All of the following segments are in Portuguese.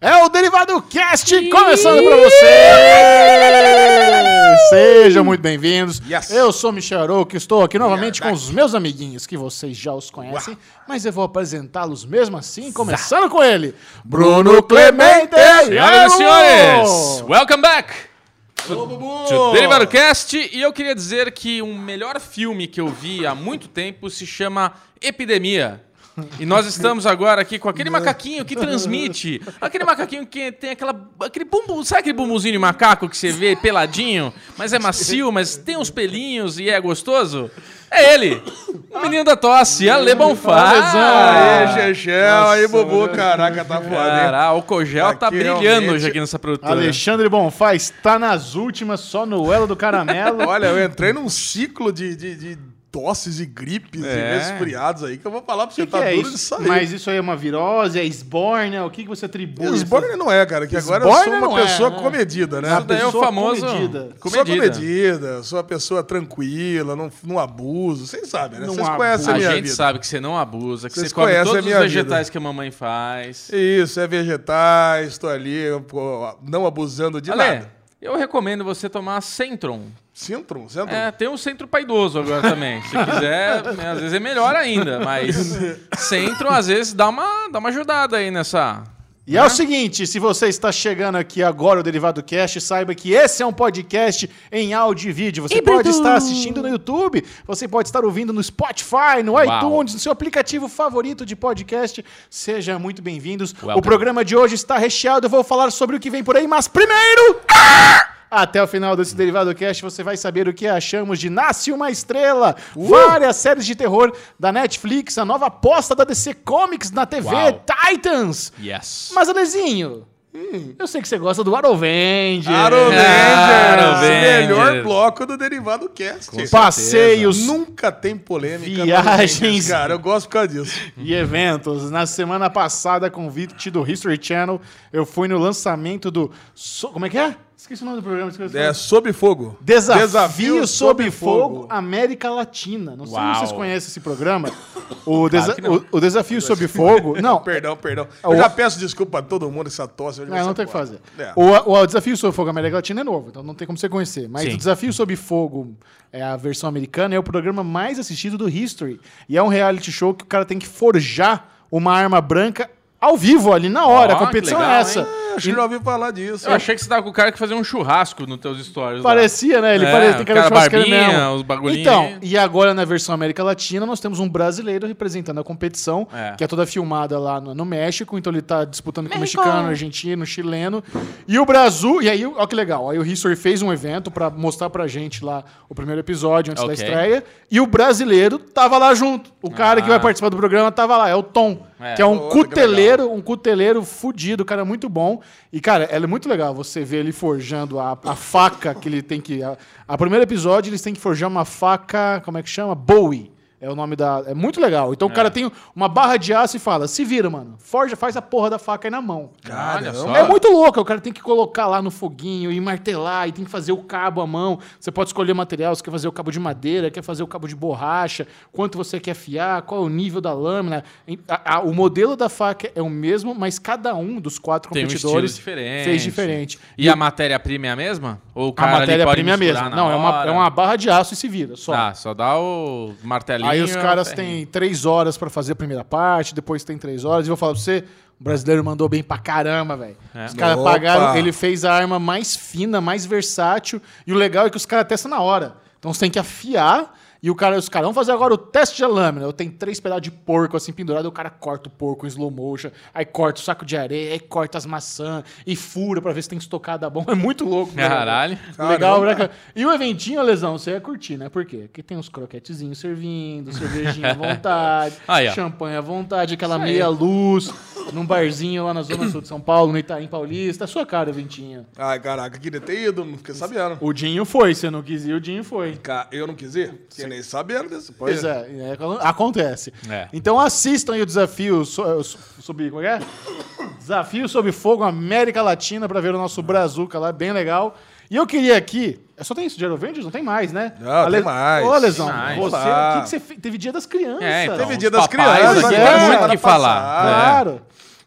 É o Derivado Cast começando pra você! Sejam muito bem-vindos. Yes. Eu sou Michel Arouca, estou aqui novamente com os meus amiguinhos, que vocês já os conhecem, mas eu vou apresentá-los mesmo assim, começando com ele, Bruno Clemente! Senhoras e senhores, welcome back to Derivado Cast. E eu queria dizer que um melhor filme que eu vi há muito tempo se chama Epidemia. E nós estamos agora aqui com aquele macaquinho que transmite. Aquele macaquinho que tem aquela. aquele bumbum. Sabe aquele bumbumzinho de macaco que você vê peladinho, mas é macio, mas tem uns pelinhos e é gostoso? É ele! O menino da tosse, Ale Bonfá. Aê, Chechel, aí, Bubu, caraca, tá foda, hein? Cara, o Cogel tá Aqui brilhando hoje aqui nessa produtora. Alexandre Bonfá está nas últimas, só no elo do caramelo. Olha, eu entrei num ciclo de, de, de tosses e gripes É. e resfriados aí que eu vou falar pra você, que, tá que é duro de sair. Mas isso aí é uma virose, é esborne, o que, que você atribui? Esborne não é, cara, que agora eu sou uma é, pessoa né? comedida, né? Isso daí é o pessoa famoso. comedida. Sou Comedida. comedida, sou uma pessoa tranquila, não, não abuso. Vocês sabem, né? Não Vocês conhecem a A minha gente vida. sabe que você não abusa, que Vocês você come todos a os vegetais vida. que a mamãe faz. Isso, é vegetais, estou ali, pô, não abusando de Ale, nada. Eu recomendo você tomar Centron. Centrum, Centrum. É, tem um centro para idoso agora também. Se quiser, né, às vezes é melhor ainda, mas Centron às vezes dá uma, dá uma ajudada aí nessa. E é o seguinte, se você está chegando aqui agora o Derivado Cast, saiba que esse é um podcast em áudio e vídeo. Você pode estar assistindo no YouTube, você pode estar ouvindo no Spotify, no iTunes, no seu aplicativo favorito de podcast. Seja muito bem-vindos. O Welcome. programa de hoje está recheado, eu vou falar sobre o que vem por aí, mas primeiro... Até o final desse Derivado Cast você vai saber o que achamos de Nasce Uma Estrela, várias séries de terror da Netflix, a nova aposta da DC Comics na TV, Uau. Titans. Yes. Mas, Alezinho, eu sei que você gosta do Arovenger. Arovengers, Arovengers. melhor bloco do Derivado Cast. Passeios Nunca tem polêmica. Viagens. Cara, eu gosto por causa disso. e eventos. Na semana passada, convite do History Channel, eu fui no lançamento do... Como é que é? Esqueci o nome do programa. Esqueci o É. Sob Fogo. Desafio, sob fogo, América Latina. Não sei Uau. se vocês conhecem esse programa. O, desa- o- o Desafio sob fogo... Não, Perdão, perdão. o- Eu já peço desculpa a todo mundo essa tosse. vai Não, não tem o que fazer. É. O, o Desafio Sob Fogo América Latina é novo, então não tem como você conhecer. Mas Sim. o Desafio Sob Fogo, é a versão americana, é o programa mais assistido do History. E é um reality show que o cara tem que forjar uma arma branca ao vivo, ali na hora. Ó, a competição que legal, é essa. hein? Ah, Acho que já ouvi falar disso. Eu achei que você tava com o cara que fazia um churrasco nos teus stories. lá. Parecia, né? Ele É, parecia tem cara de cara churrasqueiro mesmo. os bagulhinhos Então, aí. e agora na versão América Latina, nós temos um brasileiro representando a competição, É. que é toda filmada lá no, no México, então ele tá disputando com o mexicano, argentino, chileno. E o Brasil, e aí, ó que legal, aí o History fez um evento pra mostrar pra gente lá o primeiro episódio antes da Ok. estreia, e o brasileiro tava lá junto. O cara que Ah. vai participar do programa tava lá, é o Tom, É. que é um cuteleiro, um cuteleiro fudido, cara muito bom. E, cara, é muito legal você ver ele forjando a, a faca que ele tem que. A, a primeiro episódio, eles têm que forjar uma faca, como é que chama? Bowie. É o nome da. É muito legal. Então o cara tem uma barra de aço e fala: se vira, mano. Forja, faz a porra da faca aí na mão. Olha só. É muito louco, o cara tem que colocar lá no foguinho e martelar, e tem que fazer o cabo à mão. Você pode escolher material, você quer fazer o cabo de madeira, quer fazer o cabo de borracha, quanto você quer afiar, qual é o nível da lâmina. A- a- o modelo da faca é o mesmo, mas cada um dos quatro Tem um competidores diferente. fez diferente. E, a matéria-prima é a mesma? Ou o A cara ali matéria-prima é a mesma. Não, é uma, é uma barra de aço e se vira, só. Tá, só dá o martelinho. Aí os caras têm três horas pra fazer a primeira parte, depois tem três horas. E eu vou falar pra você, o brasileiro mandou bem pra caramba, velho. É. Os caras pagaram, ele fez a arma mais fina, mais versátil. E o legal é que os caras testam na hora. Então você tem que afiar. E o cara, os caras vão fazer agora o teste de lâmina. Eu tenho três pedaços de porco assim pendurado, e o cara corta o porco em slow motion, aí corta o saco de areia, aí corta as maçãs e fura pra ver se tem estocada bom. É muito louco. né? Caralho. Legal, né? E o eventinho, Lesão, você ia curtir, né? Por quê? Porque tem uns croquetezinhos servindo, cervejinha à vontade, Aí, champanhe à vontade, aquela meia luz, num barzinho lá na Zona Sul de São Paulo, no Itaim Paulista. É sua cara, eventinho. Ai, caraca, queria ter ido, não fiquei sabendo. O Dinho foi, você não quis ir, o Dinho foi. Eu não quis ir? Fiquei nem sabendo desse. Pois é, é, acontece. É. Então assistam aí o desafio so, so- sobre. Como é? que é? Desafio sob fogo América Latina pra ver o nosso Brazuca lá, bem legal. E eu queria aqui. é Só tem isso de Eurovengers? Não tem mais, né? Não, tem mais. Ô, Lesão, mais. você, o que, que você fez? Teve dia das crianças. É, então, Teve dia das crianças, aqui é, tem muito o que falar. É. Claro.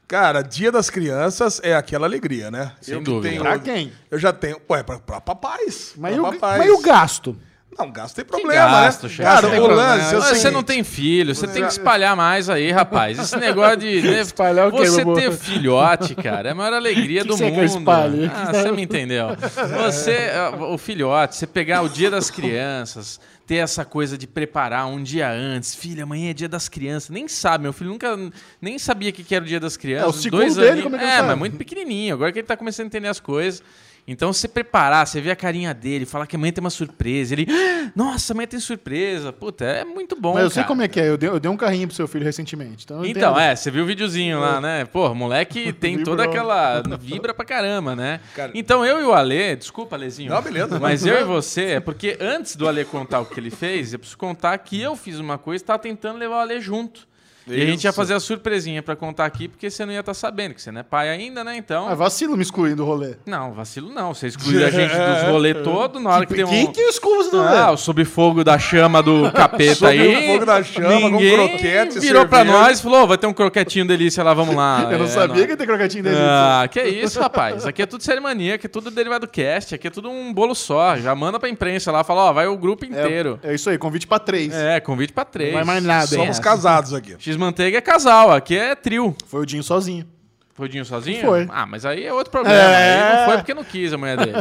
Cara, Dia das Crianças é aquela alegria, né? Sem eu dúvida. tenho- Pra quem? Eu já tenho. Ué, pra, pra papais. Mas, pra e o, papais. mas e o gasto? Não, gasto tem problema, gasto, né? chefe? Cara, o lance é Mas Você não tem filho, você tem que espalhar mais aí, rapaz. Esse negócio de. né, Espalhar o quê, Você ter filhote, cara, é a maior alegria Que do que você mundo. quer espalhar? Ah, você me entendeu. Você, ah, o filhote, você pegar o dia das crianças, ter essa coisa de preparar um dia antes. Filho, amanhã é dia das crianças. Nem sabe, meu filho nunca nem sabia que era o dia das crianças. É, o segundo Dois dele, aninhos- como é que É, mas muito pequenininho. Agora que ele tá começando a entender as coisas. Então, você preparar, você ver a carinha dele, falar que amanhã tem uma surpresa. Ele, "Ah, nossa, amanhã tem surpresa. Puta, é muito bom. mas eu sei cara. como é que é. Eu dei, eu dei um carrinho pro seu filho recentemente. Então, eu Então, é, você viu o videozinho lá, né? Pô, o moleque tem toda aquela. Vibra pra caramba, né? Cara- Então eu e o Ale, desculpa, Alezinho. Não, beleza. Mas eu e você, é porque antes do Ale contar o que ele fez, eu preciso contar que eu fiz uma coisa e tava tentando levar o Ale junto. E a gente ia Isso. fazer a surpresinha pra contar aqui, porque você não ia estar sabendo, que você não é pai ainda, né? Então. Ah, vacilo me excluir do rolê. Não, vacilo não. Você excluiu a gente dos rolê todo na hora que tem um. Quem que exclui do rolê? Ah, o sob fogo da chama do capeta Sob aí. o fogo da chama, com Ninguém croquete, virou pra cerveja. nós e falou: "Ô, vai ter um croquetinho delícia lá, vamos lá. eu não É, sabia não- que ia ter croquetinho dele. Ah, que isso, rapaz. Aqui é tudo série mania, aqui é tudo derivado cast, aqui é tudo um bolo só. Já manda pra imprensa lá, fala, ó, vai o grupo inteiro. É, é isso aí, convite pra três. É, convite pra três. Não vai mais nada, hein? Somos É. casados aqui. X-Manteiga é casal, aqui é trio. Foi o Dinho sozinho. Foi o Dinho sozinho? Foi. Ah, mas aí é outro problema. É. Aí não foi porque não quis a mulher dele.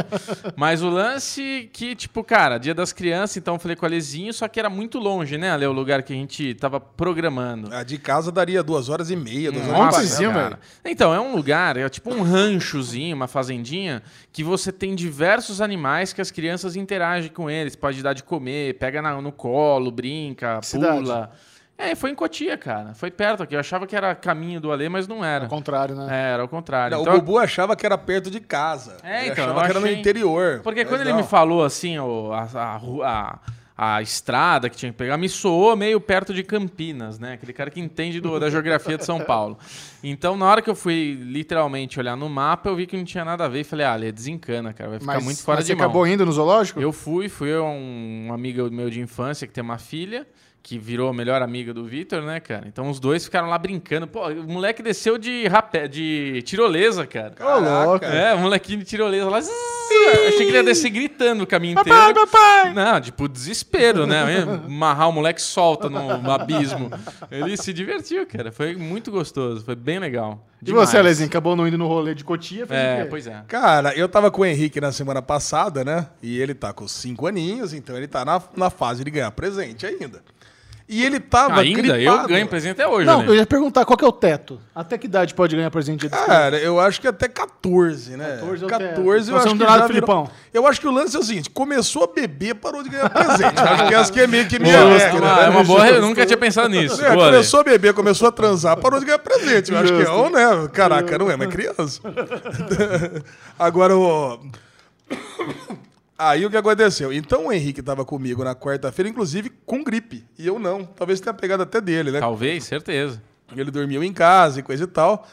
mas o lance que, tipo, cara, dia das crianças, então eu falei com o Alezinho, só que era muito longe, né, Ale, o lugar que a gente tava programando. A de casa daria duas horas e meia, duas horas Onde e meia. velho? Então, é um lugar, é tipo um ranchozinho, uma fazendinha, que você tem diversos animais que as crianças interagem com eles. Pode dar de comer, pega na- no colo, brinca, cidade? pula. É, foi em Cotia, cara. Foi perto aqui. Eu achava que era caminho do Alê, mas não era. Ao contrário, né? É, era ao contrário. Não, então, O Bubu achava que era perto de casa. É, Ele então, achava eu que era no achei- interior. Porque quando ele não. me falou assim, o- a, a, a- a estrada que tinha que pegar, me soou meio perto de Campinas, né? Aquele cara que entende do- da geografia de São Paulo. Então, na hora que eu fui literalmente olhar no mapa, eu vi que não tinha nada a ver e falei, ah, Ale, desencana, cara, vai ficar Mas, muito fora mas de você mão. acabou indo no zoológico? Eu fui, fui um, um amigo meu de infância que tem uma filha, que virou a melhor amiga do Vitor, né, cara? Então os dois ficaram lá brincando. Pô, o moleque desceu de rapé, de tirolesa, cara. Louco. É, um molequinho de tirolesa lá. zzz, Achei que ele ia descer gritando o caminho Papai, inteiro. papai! Não, tipo, desespero, né? Amarrar o moleque solta no, no abismo. Ele se divertiu, cara. Foi muito gostoso, foi bem legal. E Demais. você, Alezinho, acabou não indo no rolê de Cotia? fez o É, quê? pois é. Cara, eu tava com o Henrique na semana passada, né? E ele tá com cinco aninhos, então ele tá na, na fase de ganhar presente ainda. E ele tava Ainda, eu gripado. ganho presente até hoje, Não, Ale. eu ia perguntar qual que é o teto. Até que idade pode ganhar presente? Cara, eu acho que até 14, né? 14 é o 14 teto. eu Então acho que já virou- Filipão? Eu acho que o lance é o seguinte, começou a beber, parou de ganhar presente. acho que essa que é meio que minha Boa, é regra, uma, né? é uma boa. Eu nunca tinha pensado nisso. É, começou a beber, começou a transar, parou de ganhar presente. Eu acho que é um, né? Caraca, não é mais criança. Agora, o... Aí o que aconteceu? Então o Henrique tava comigo na quarta-feira, inclusive com gripe. E eu não. Talvez tenha pegado até dele, né? Talvez, certeza. Ele dormiu em casa e coisa e tal.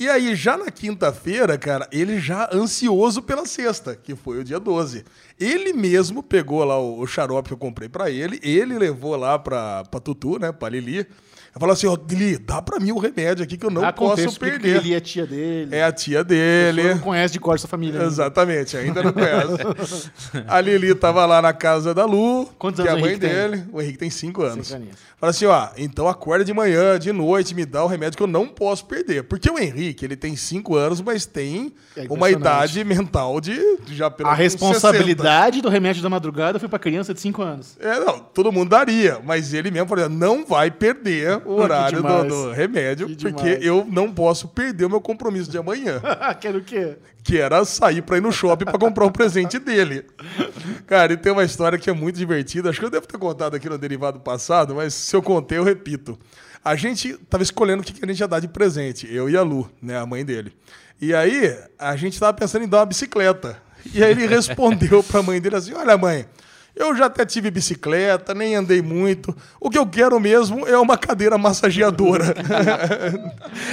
E aí, já na quinta-feira, cara, ele já ansioso pela sexta, que foi o dia 12. Ele mesmo pegou lá o, o xarope que eu comprei pra ele, ele levou lá pra, pra Tutu, né, pra Lili. Eu falei assim, ó, Lili, dá pra mim o remédio aqui que eu não Dá posso contexto, perder. Ele é tia dele. É a tia Ele dele. não conhece de cor essa família. ainda. Exatamente, ainda não conhece. a Lili tava lá na casa da Lu, Quantos que é a mãe Henrique tem? dele. O Henrique tem cinco anos. Cinco. Fala assim, ó, então acorda de manhã, de noite, me dá o remédio que eu não posso perder. Porque o Henrique, ele tem cinco anos, mas tem É uma idade mental de já pelo A responsabilidade do remédio da madrugada foi pra criança de 5 anos. 60. É, não, todo mundo daria, mas ele mesmo falou, não vai perder o horário do, do remédio, Que porque demais. eu não posso perder o meu compromisso de amanhã. Quero o quê? que era sair pra ir no shopping pra comprar o presente dele. Cara, e tem uma história que é muito divertida. Acho que eu devo ter contado aqui no derivado passado, mas se eu contei, eu repito. A gente tava escolhendo o que que a gente ia dar de presente, eu e a Lu, né, a mãe dele. E aí, a gente tava pensando em dar uma bicicleta. E aí ele respondeu pra mãe dele assim: Olha, mãe, eu já até tive bicicleta, nem andei muito. O que eu quero mesmo é uma cadeira massageadora.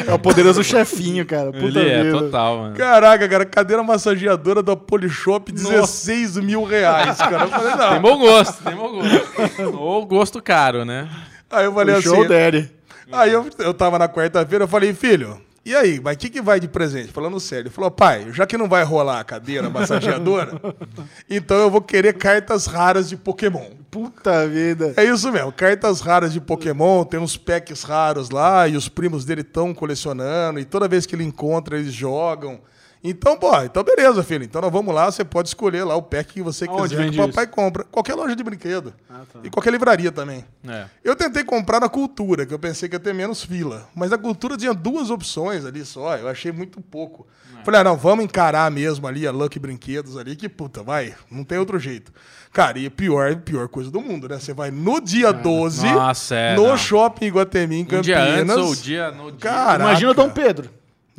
É o poderoso chefinho, cara. Puta Ele é, vida. total, mano. Caraca, cara, cadeira massageadora da Polishop, 16 mil reais, cara. Eu falei, não. Tem bom gosto, tem bom gosto. Ou gosto caro, né? Aí eu falei O assim. show daddy. Aí eu, eu tava na quarta-feira, eu falei, filho, e aí, mas o que, que vai de presente? Falando sério. Ele falou, pai, já que não vai rolar a cadeira massageadora, então eu vou querer cartas raras de Pokémon. Puta vida. É isso mesmo, cartas raras de Pokémon, tem uns packs raros lá, e os primos dele estão colecionando, e toda vez que ele encontra, eles jogam. Então, pô, então beleza, filho. Então nós vamos lá, você pode escolher lá o pack que você Aonde quiser, que vende o papai compra. Qualquer loja de brinquedo. Ah, tá. E qualquer livraria também. É. Eu tentei comprar na Cultura, que eu pensei que ia ter menos fila. Mas a Cultura tinha duas opções ali só, eu achei muito pouco. Falei, ah, não, vamos encarar mesmo ali a Lucky Brinquedos ali, que puta, vai, não tem outro jeito. Cara, e a pior, pior coisa do mundo, né? Você vai no dia 12, Nossa, é, no não. shopping Iguatemi, em Um Campinas. dia antes ou o dia no dia. Caraca. Imagina o Dom Pedro.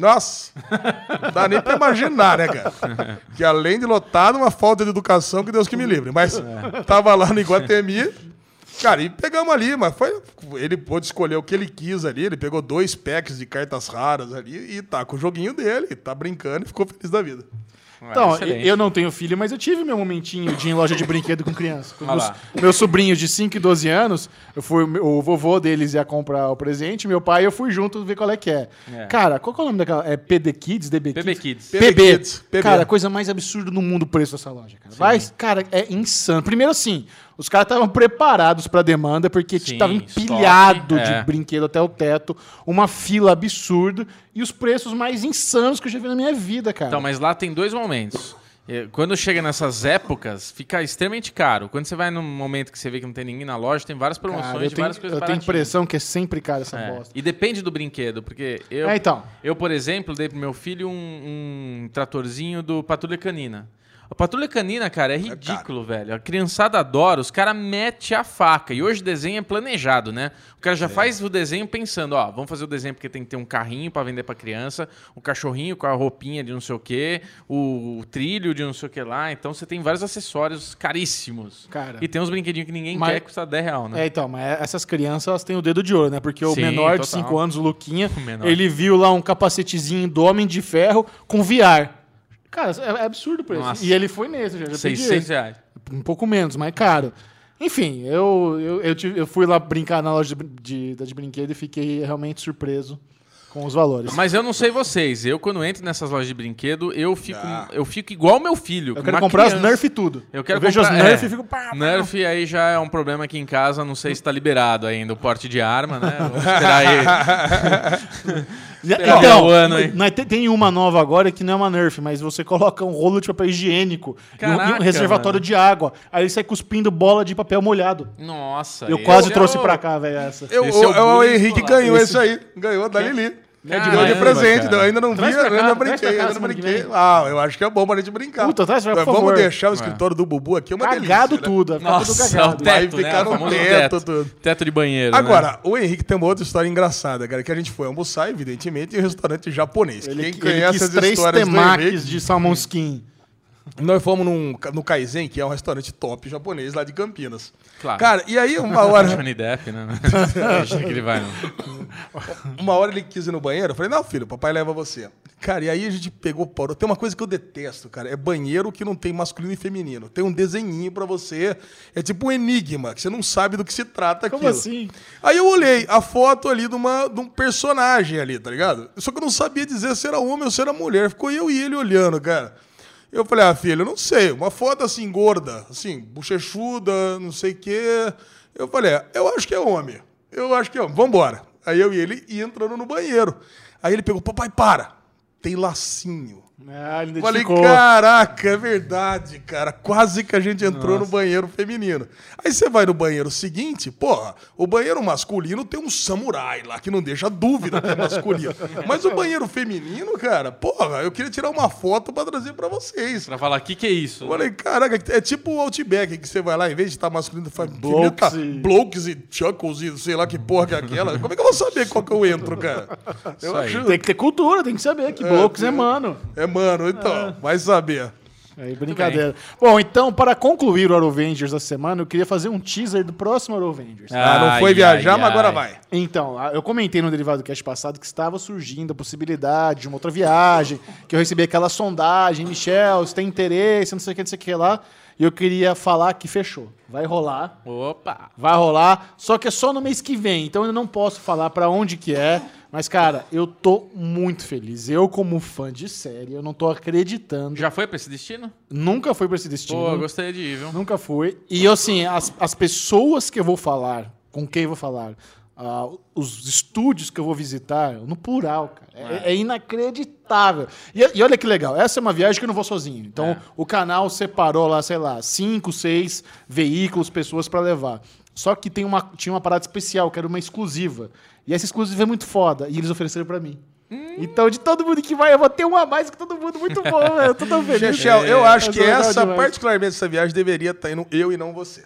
Nossa, não dá nem pra imaginar, né, cara? Que além de lotado, uma falta de educação, que Deus que me livre. Mas tava lá no Iguatemi, cara, e pegamos ali, mas foi. Ele pôde escolher o que ele quis ali. Ele pegou dois packs de cartas raras ali e tá com o joguinho dele, tá brincando e ficou feliz da vida. Então, excelente. eu não tenho filho, mas eu tive meu momentinho de ir em loja de brinquedo com criança. Com meus, meus sobrinhos de 5 e 12 anos, eu fui, o vovô deles ia comprar o presente, meu pai eu fui junto ver qual é que é. É. Cara, qual que é o nome daquela? É PD Kids, DB PB Kids? Kids. PB PB. Kids, PB. Cara, a coisa mais absurda no mundo o preço dessa loja, cara. Vai, cara, é insano. Primeiro assim, os caras estavam preparados pra demanda porque Sim, tava empilhado estoque, de é. brinquedo até o teto, uma fila absurda e os preços mais insanos que eu já vi na minha vida, cara. Então, mas lá tem dois momentos. Eh, Quando chega nessas épocas, fica extremamente caro. Quando você vai num momento que você vê que não tem ninguém na loja, tem várias promoções Cara, tenho, várias coisas eu tenho baratinhas. impressão que é sempre cara essa É. bosta. E depende do brinquedo, porque eu, É, então. eu, por exemplo, dei pro meu filho um, um tratorzinho do Patrulha Canina. A Patrulha Canina, cara, é ridículo, velho. A criançada adora, os caras metem a faca. E hoje o desenho é planejado, né? O cara já faz o desenho pensando, ó, vamos fazer o desenho porque tem que ter um carrinho pra vender pra criança, o cachorrinho com a roupinha de não sei o quê, o, trilho de não sei o que lá. Então você tem vários acessórios caríssimos. Cara. E tem uns brinquedinhos que ninguém Mas- quer, custa 10 real, né? É, então, mas essas crianças elas têm o dedo de ouro, né? Porque o Sim, menor de total. 5 anos, o Luquinha, O ele viu lá um capacetezinho do Homem de Ferro com VR. Cara, é, é absurdo o preço. Nossa. E ele foi nesse, já, já pedi 600 esse. reais. Um pouco menos, mas caro. Enfim, eu, eu, eu, tive- eu fui lá brincar na loja de, de, de brinquedo e fiquei realmente surpreso com os valores. Mas eu não sei vocês, eu quando entro nessas lojas de brinquedo, eu fico, Ah. eu fico igual meu filho. eu quero comprar criança. os Nerf e tudo. Eu quero vejo comprar, os Nerf é. e fico... pá, pá. Nerf aí já é um problema aqui em casa, não sei se tá liberado ainda o porte de arma, né? Vamos esperar aí. Esperar Então, o ano aí. mas tem- uma nova agora que não é uma Nerf, mas você coloca um rolo de papel higiênico um- e um, Caraca, reservatório mano. de água. Aí ele sai cuspindo bola de papel molhado. Nossa. Eu quase é trouxe o- pra cá, velho, essa. Eu, Esse é o o, Henrique ganhou Esse- esse aí. Ganhou da Lili. Caramba, Ganhou de presente. cara. Eu ainda não vi, eu pra ainda pra brinquei, cá ainda brinquei. Ah, eu acho que é bom pra gente brincar. Puta, traz, por Mas Vamos favor. deixar o escritório do Bubu aqui, é uma Cagado delícia. né? tudo, ficar tudo Nossa, cagado. o Vai teto, ficar né? no teto, tudo. Teto de banheiro, né? Agora, o Henrique tem uma outra história engraçada, cara, que a gente foi almoçar, evidentemente, em um restaurante japonês. Ele, Quem ele conhece as três histórias do temakis Henrique, de salmão skin. Nós fomos num, no Kaizen, que é um restaurante top japonês lá de Campinas. Claro. Cara, e aí uma hora, Johnny Depp, né? Acho que ele vai, não. uma hora ele quis ir no banheiro, eu falei, não, filho, papai leva você. Cara, e aí a gente pegou, parou. Tem uma coisa que eu detesto, cara, é banheiro que não tem masculino e feminino. Tem um desenhinho pra você, é tipo um enigma, que você não sabe do que se trata Como aquilo. assim? Aí eu olhei a foto ali de, uma, de um personagem ali, tá ligado? Só que eu não sabia dizer se era homem ou se era mulher. Ficou eu e ele olhando, cara. Eu falei, ah, filho, eu não sei. Uma foto assim, gorda, assim, bochechuda, não sei o quê. Eu falei, ah, eu acho que é homem. Eu acho que é homem. Vambora. Aí eu e ele entrando no banheiro. Aí ele pegou, papai, para. Tem lacinho. Ah, ele Falei, caraca, é verdade, cara. Quase que a gente entrou no banheiro feminino. Aí você vai no banheiro seguinte, porra, o banheiro masculino tem um samurai lá, que não deixa dúvida que é masculino. Mas o banheiro feminino, cara, porra, eu queria tirar uma foto pra trazer pra vocês. Pra falar, o que que é isso? Falei, caraca, é tipo o Outback, que você vai lá, em vez de estar masculino, faz Blokes tá, e- blokes e chuckles e sei lá que porra que é aquela. Como é que eu vou saber qual que eu entro, cara? Eu acho... Tem que ter cultura, tem que saber que blocos é mano. É, mano, então, vai saber. Aí, brincadeira. Bom, então, para concluir o Arovengers da semana, eu queria fazer um teaser do próximo Arovengers. Ah, não foi Ai, viajar, ai, mas agora ai. vai. Então, eu comentei no Derivado Cast passado que estava surgindo a possibilidade de uma outra viagem, que eu recebi aquela sondagem, Michel, você tem interesse, não sei o que, não sei o que lá. e eu queria falar que fechou. Vai rolar. Opa! Vai rolar, só que é só no mês que vem, então eu não posso falar pra onde que é. Mas, cara, eu tô muito feliz. Eu, como fã de série, eu não tô acreditando. Já foi pra esse destino? Nunca fui pra esse destino. Pô, eu gostaria de ir, viu? Nunca fui. E, assim, as, as pessoas que eu vou falar, com quem eu vou falar, ah, os estúdios que eu vou visitar, no plural, cara. É, é inacreditável. E, e olha que legal, essa é uma viagem que eu não vou sozinho. Então, É. o canal separou lá, sei lá, cinco, seis veículos, pessoas pra levar. Só que tem uma, tinha uma parada especial, que era uma exclusiva. E essa exclusiva é muito foda. E eles ofereceram pra mim. Hum. Então, de todo mundo que vai, eu vou ter uma a mais que todo mundo. Muito bom, velho. Eu tô tão feliz. Chechel, eu acho É, que é legal essa, demais. particularmente essa viagem, deveria estar indo eu e não você.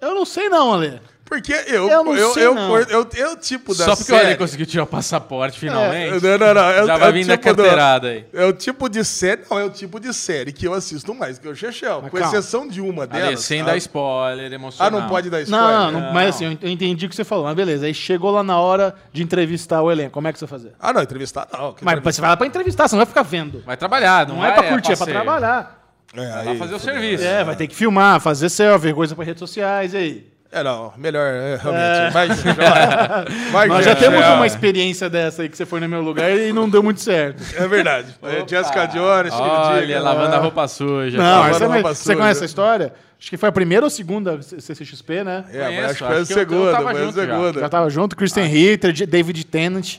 Eu não sei não, Ale. Porque eu, Eu não eu, sei, eu, não. eu, eu, eu, tipo da Só porque o série... Ale conseguiu tirar o passaporte finalmente. Não, não, não. É, Já é vai o vir na tipo carteirada aí. É o tipo de série, não, é o tipo de série que eu assisto mais que o Chechel. Com calma. exceção de uma Ale, delas. sem ah, dar spoiler, Ah, emocional. não pode dar spoiler? Não, não, Não. mas assim, eu ent- eu entendi o que você falou, mas beleza. Aí chegou lá na hora de entrevistar o elenco. Como é que você vai fazer? Ah, não, entrevistar não. que Mas você vai lá pra entrevistar, você não vai ficar vendo. Vai trabalhar, não, Não, é pra curtir, é pra passeio. trabalhar. É, Vai aí, fazer o serviço. É, vai ter que filmar, fazer selfie, coisa pra redes sociais, e aí? É, não, melhor, é, realmente. Vai, vai, vai, Nós já Chechel. temos uma experiência dessa aí que você foi no meu lugar e não deu muito certo. É verdade. É Jessica Jones, Olha, Diggs, lavando né? a roupa suja. Não, mas- passou, você conhece essa história? Acho que foi a primeira ou segunda CCXP, né? É, Conheço, mas acho que foi a que eu- eu segunda, tava foi a junto já. segunda. Já tava junto, Kristen Ritter, J- David Tennant.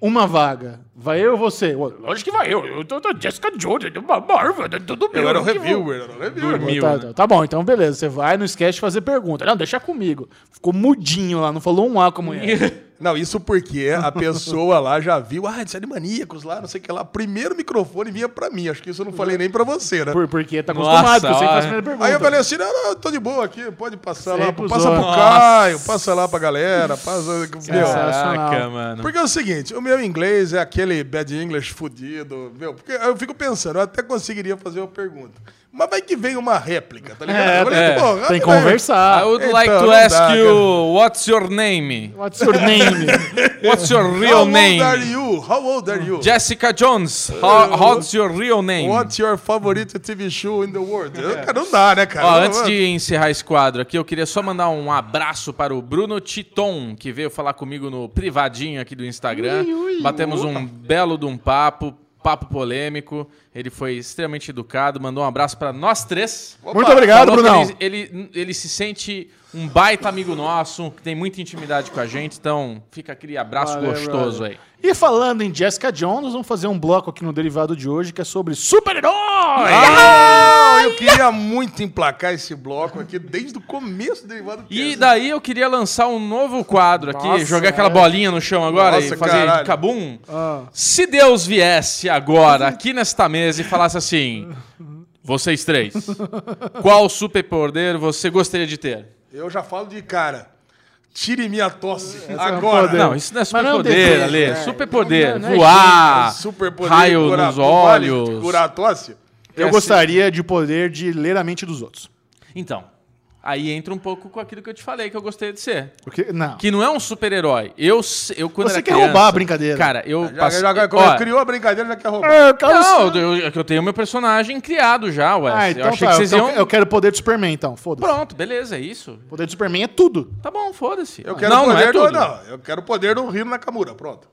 Uma vaga. Vai eu ou você? Lógico que vai eu. Eu tô, tô Jessica Jones, uma Marvel, tudo bem. Eu era o reviewer, era o reviewer. Dormiu. Tá, né? tá, tá bom, então beleza. Você vai, não esquece de fazer pergunta. Não, deixa comigo. Ficou mudinho lá, não falou um A como é. Não, isso porque a pessoa lá já viu, ah, de série maníacos lá, não sei o que lá. Primeiro microfone vinha pra mim. Acho que isso eu não falei nem pra você, né? Por, porque tá Nossa, acostumado, que eu sei que olha. faz a primeira pergunta. Aí eu falei assim, não, não, eu tô de boa aqui, pode passar Sei lá, pros passa pro outros. Caio, passa lá pra galera, passa... Meu. Caraca, mano. porque é o seguinte, o meu inglês é aquele bad English fudido, meu, porque eu fico pensando, eu até conseguiria fazer uma pergunta, mas vai que vem uma réplica, tá ligado? É, falei, é. pô, Tem que vai- I conversar. would Então, like to ask dá, you, what's your name? What's your name? What's your How real old are name? you? How old are you? Jessica Jones, how, what's your real name? What's your favorite TV show in the world? Eu, Cara, não dá, né, cara? Ó, Não- antes de encerrar esse quadro aqui, eu queria só mandar um abraço para o Bruno Titon, que veio falar comigo no privadinho aqui do Instagram. Batemos um belo de um papo, papo polêmico. Ele foi extremamente educado, mandou um abraço para nós três. Muito obrigado, Brunão. Ele, ele, ele se sente um baita amigo nosso, que tem muita intimidade com a gente, então fica aquele abraço Valeu, gostoso brother. aí. E falando em Jessica Jones, vamos fazer um bloco aqui no derivado de hoje que é sobre super-herói. Ah, eu queria muito emplacar esse bloco aqui desde o começo do derivado E Cast. daí eu queria lançar um novo quadro aqui, Nossa, jogar aquela é. bolinha no chão agora Nossa, e fazer caralho. cabum. Ah. Se Deus viesse agora aqui nesta mesa e falasse assim: vocês três, qual superpoder você gostaria de ter? Eu já falo de cara. Tire minha tosse é um agora. poder. Não, isso não é é um superpoder, Ale. é. Superpoder, Não, não é voar, Super poder raio curar- nos vale olhos. Curar a tosse? Eu Quer gostaria de poder de ler a mente dos outros. Então, aí entra um pouco com aquilo que eu te falei que eu gostaria de ser. Porque, não. Que não é um super-herói. Eu, eu quando Você era quer criança- roubar a brincadeira. Cara, eu Já, passei- já, já, ó, criou a brincadeira, já quer roubar. É, eu Não, eu, eu, eu tenho meu personagem criado já, ué. Ah, eu então achei tá. que vocês então iam. Eu quero o poder do Superman, então. Foda-se. Pronto, beleza, é isso. O poder do Superman é tudo. Tá bom, foda-se. Eu quero não, o não poder é do. tudo. Não, eu quero o poder do Rino Nakamura. Pronto.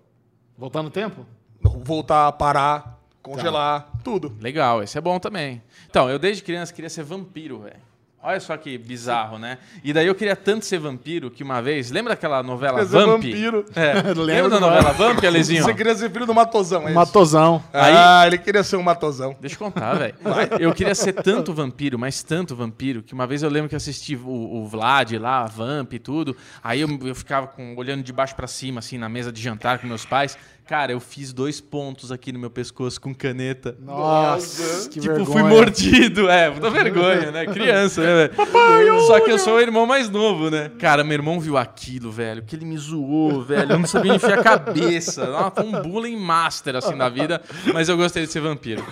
Voltar no tempo? Voltar, parar, congelar, tudo. Legal, esse é bom também. Então, eu desde criança queria ser vampiro, velho. Olha só que bizarro, né? E daí eu queria tanto ser vampiro que uma vez. Lembra aquela novela Vamp? vampiro. É. Lembra da novela Vamp, Alezinho? Você queria ser filho do Matosão, é isso? Matosão. Ah, ele queria ser um Matosão. Deixa eu contar, velho. Eu queria ser tanto vampiro, mas tanto vampiro, que uma vez eu lembro que assisti o, o Vlad lá, a Vamp e tudo. Aí eu, eu ficava com- olhando de baixo pra cima, assim, na mesa de jantar com meus pais. Cara, eu fiz dois pontos aqui no meu pescoço com caneta. Nossa, que tipo, vergonha. fui mordido. É, puta vergonha, né? Criança, né, velho? Só que eu sou o irmão mais novo, né? Cara, meu irmão viu aquilo, velho, que ele me zoou, velho. Eu não sabia enfiar a cabeça. Nossa, Foi um bullying master, assim, da vida. Mas eu gostei de ser vampiro.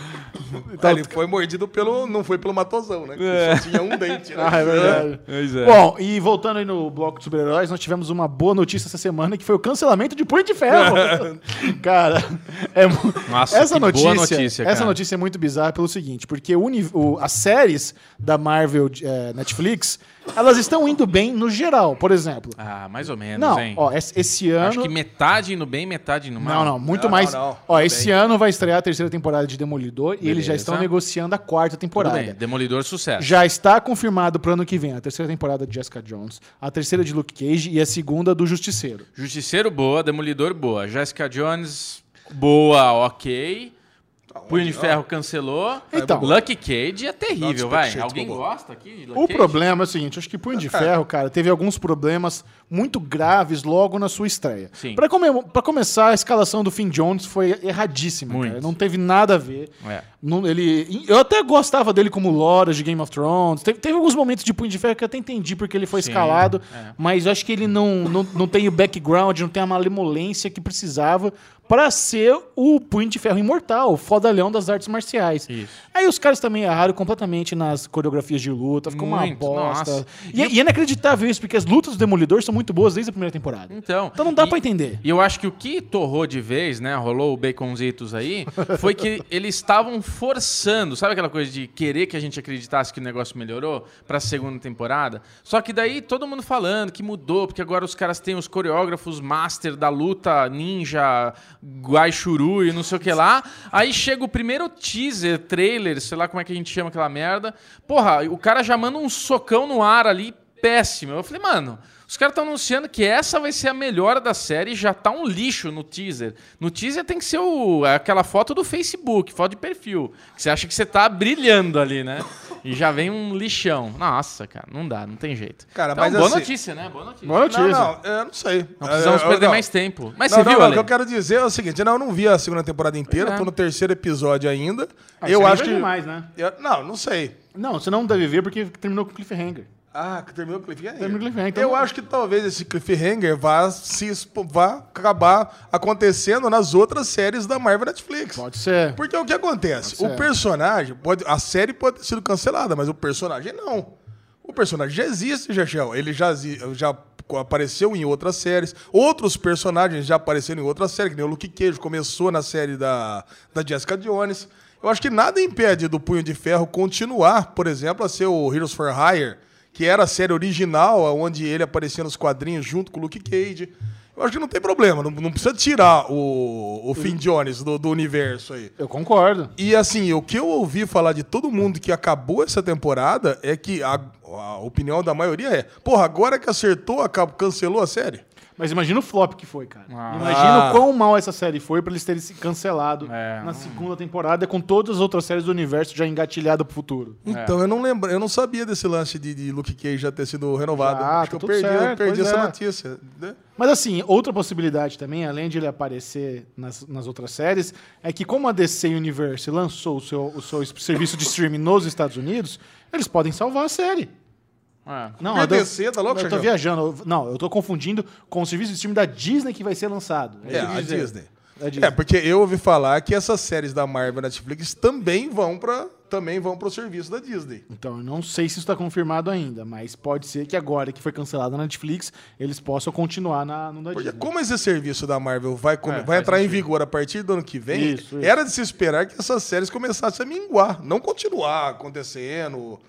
Ah, ele foi mordido pelo. Não foi pelo Matosão, né? É. só tinha um dente, né? Ah, é verdade. Pois é. Bom, e voltando aí no bloco de super-heróis, nós tivemos uma boa notícia essa semana, que foi o cancelamento de Punho de Ferro. Cara, é mu- Nossa, essa notícia, notícia, essa notícia é muito bizarra pelo seguinte, porque o as séries da Marvel eh, Netflix, elas estão indo bem no geral, por exemplo. Ah, mais ou menos, Não, hein? ó, esse, esse ano Acho que metade indo bem, metade indo mal. Não, não, muito Não, mais. não, não. Ó, Tudo esse bem. ano vai estrear a terceira temporada de Demolidor e eles já Beleza. estão negociando a quarta Tudo temporada. bem, Demolidor sucesso. Já está confirmado pro ano que vem a terceira temporada de Jessica Jones, a terceira de Luke Cage e a segunda do Justiceiro. Justiceiro boa, Demolidor boa. Jessica Jones boa, ok. Punho de Ferro cancelou. Então. Lucky Cage é terrível, vai. Alguém gosta aqui de Lucky O Cage? problema é o seguinte, acho que Punho de Ferro, cara, teve alguns problemas muito graves logo na sua estreia. Pra, come- começar, a escalação do Finn Jones foi erradíssima. Não teve nada a ver. É. Não- ele, eu até gostava dele como Loras de Game of Thrones. Teve, teve alguns momentos de Punho de Ferro que eu até entendi porque ele foi Sim, escalado, é. mas eu acho que ele não, não, não tem o background, não tem a malemolência que precisava pra ser o Punho de Ferro imortal, o fodalhão das artes marciais. Isso. Aí os caras também erraram completamente nas coreografias de luta, ficou Muito, uma bosta. E, e é inacreditável isso, porque as lutas do Demolidor são muito boas desde a primeira temporada. Então, Então não dá pra entender. E eu acho que o que torrou de vez, né? Rolou o baconzitos aí, foi que eles estavam forçando, sabe aquela coisa de querer que a gente acreditasse que o negócio melhorou pra segunda temporada? Só que daí todo mundo falando que mudou, porque agora os caras têm os coreógrafos master da luta ninja, Guaixuru e não sei o que lá. Aí chega o primeiro teaser, trailer, sei lá como é que a gente chama aquela merda. Porra, o cara já manda um socão no ar ali, péssimo. Eu falei, mano, os caras estão anunciando que essa vai ser a melhor da série e já tá um lixo no teaser. No teaser tem que ser o, aquela foto do Facebook, foto de perfil. Que você acha que você tá brilhando ali, né? E já vem um lixão. Nossa, cara, não dá, não tem jeito. Cara, então, mas boa assim- notícia, né? Boa notícia. Boa notícia. Não, não, eu não sei. Não precisamos Eu- eu- perder não. mais tempo. Mas não, você não, viu, não, Ale? O que eu quero dizer é o seguinte, eu não, não vi a segunda temporada inteira, é. tô no terceiro episódio ainda. Ah, eu acho vai que... demais, né? Eu- não, não sei. Não, você não deve ver porque terminou com cliffhanger. Ah, que terminou o cliffhanger. Terminou o cliffhanger, então eu acho que talvez esse cliffhanger vá, se, vá acabar acontecendo nas outras séries da Marvel Netflix. Pode ser. Porque o que acontece? Pode O ser. personagem, pode, a série pode ter sido cancelada, mas o personagem não. O personagem já existe, Jachel. Ele já, já apareceu em outras séries. Outros personagens já apareceram em outras séries, que nem o Luke Cage começou na série da, da Jessica Jones. Eu acho que nada impede do Punho de Ferro continuar, por exemplo, a ser o Heroes for Hire, que era a série original, onde ele aparecia nos quadrinhos junto com o Luke Cage. Eu acho que não tem problema, não, não precisa tirar o, o Finn Jones do, do universo aí. Eu concordo. E assim, o que eu ouvi falar de todo mundo que acabou essa temporada é que a, a opinião da maioria é: porra, agora que acertou, acabou, cancelou a série? Mas imagina o flop que foi, cara. Ah. Imagina o quão mal essa série foi pra eles terem se cancelado É, na não- segunda temporada com todas as outras séries do universo já engatilhadas pro futuro. Então eu não lembro, eu não sabia desse lance de, de Luke Cage já ter sido renovado. Já, Acho que tá eu tudo perdi, eu certo, perdi pois essa é. notícia. né? Mas assim, outra possibilidade também, além de ele aparecer nas, nas outras séries, é que como a DC Universe lançou o seu, o seu serviço de streaming nos Estados Unidos, eles podem salvar a série. É. Não, a DC, tá louco, Eu tô viajando. Eu- Não, eu tô confundindo com o serviço de streaming da Disney que vai ser lançado. É, isso que eu a quis dizer. Disney. A Disney. É, porque eu ouvi falar que essas séries da Marvel e Netflix também vão para também vão pro serviço da Disney. Então, eu não sei se isso está confirmado ainda, mas pode ser que agora que foi cancelada na Netflix, eles possam continuar na, no da Porque Disney. como esse serviço da Marvel vai, come- É, vai faz entrar em vigor a partir do ano que vem, Isso, isso. era de se esperar que essas séries começassem a minguar, não continuar acontecendo.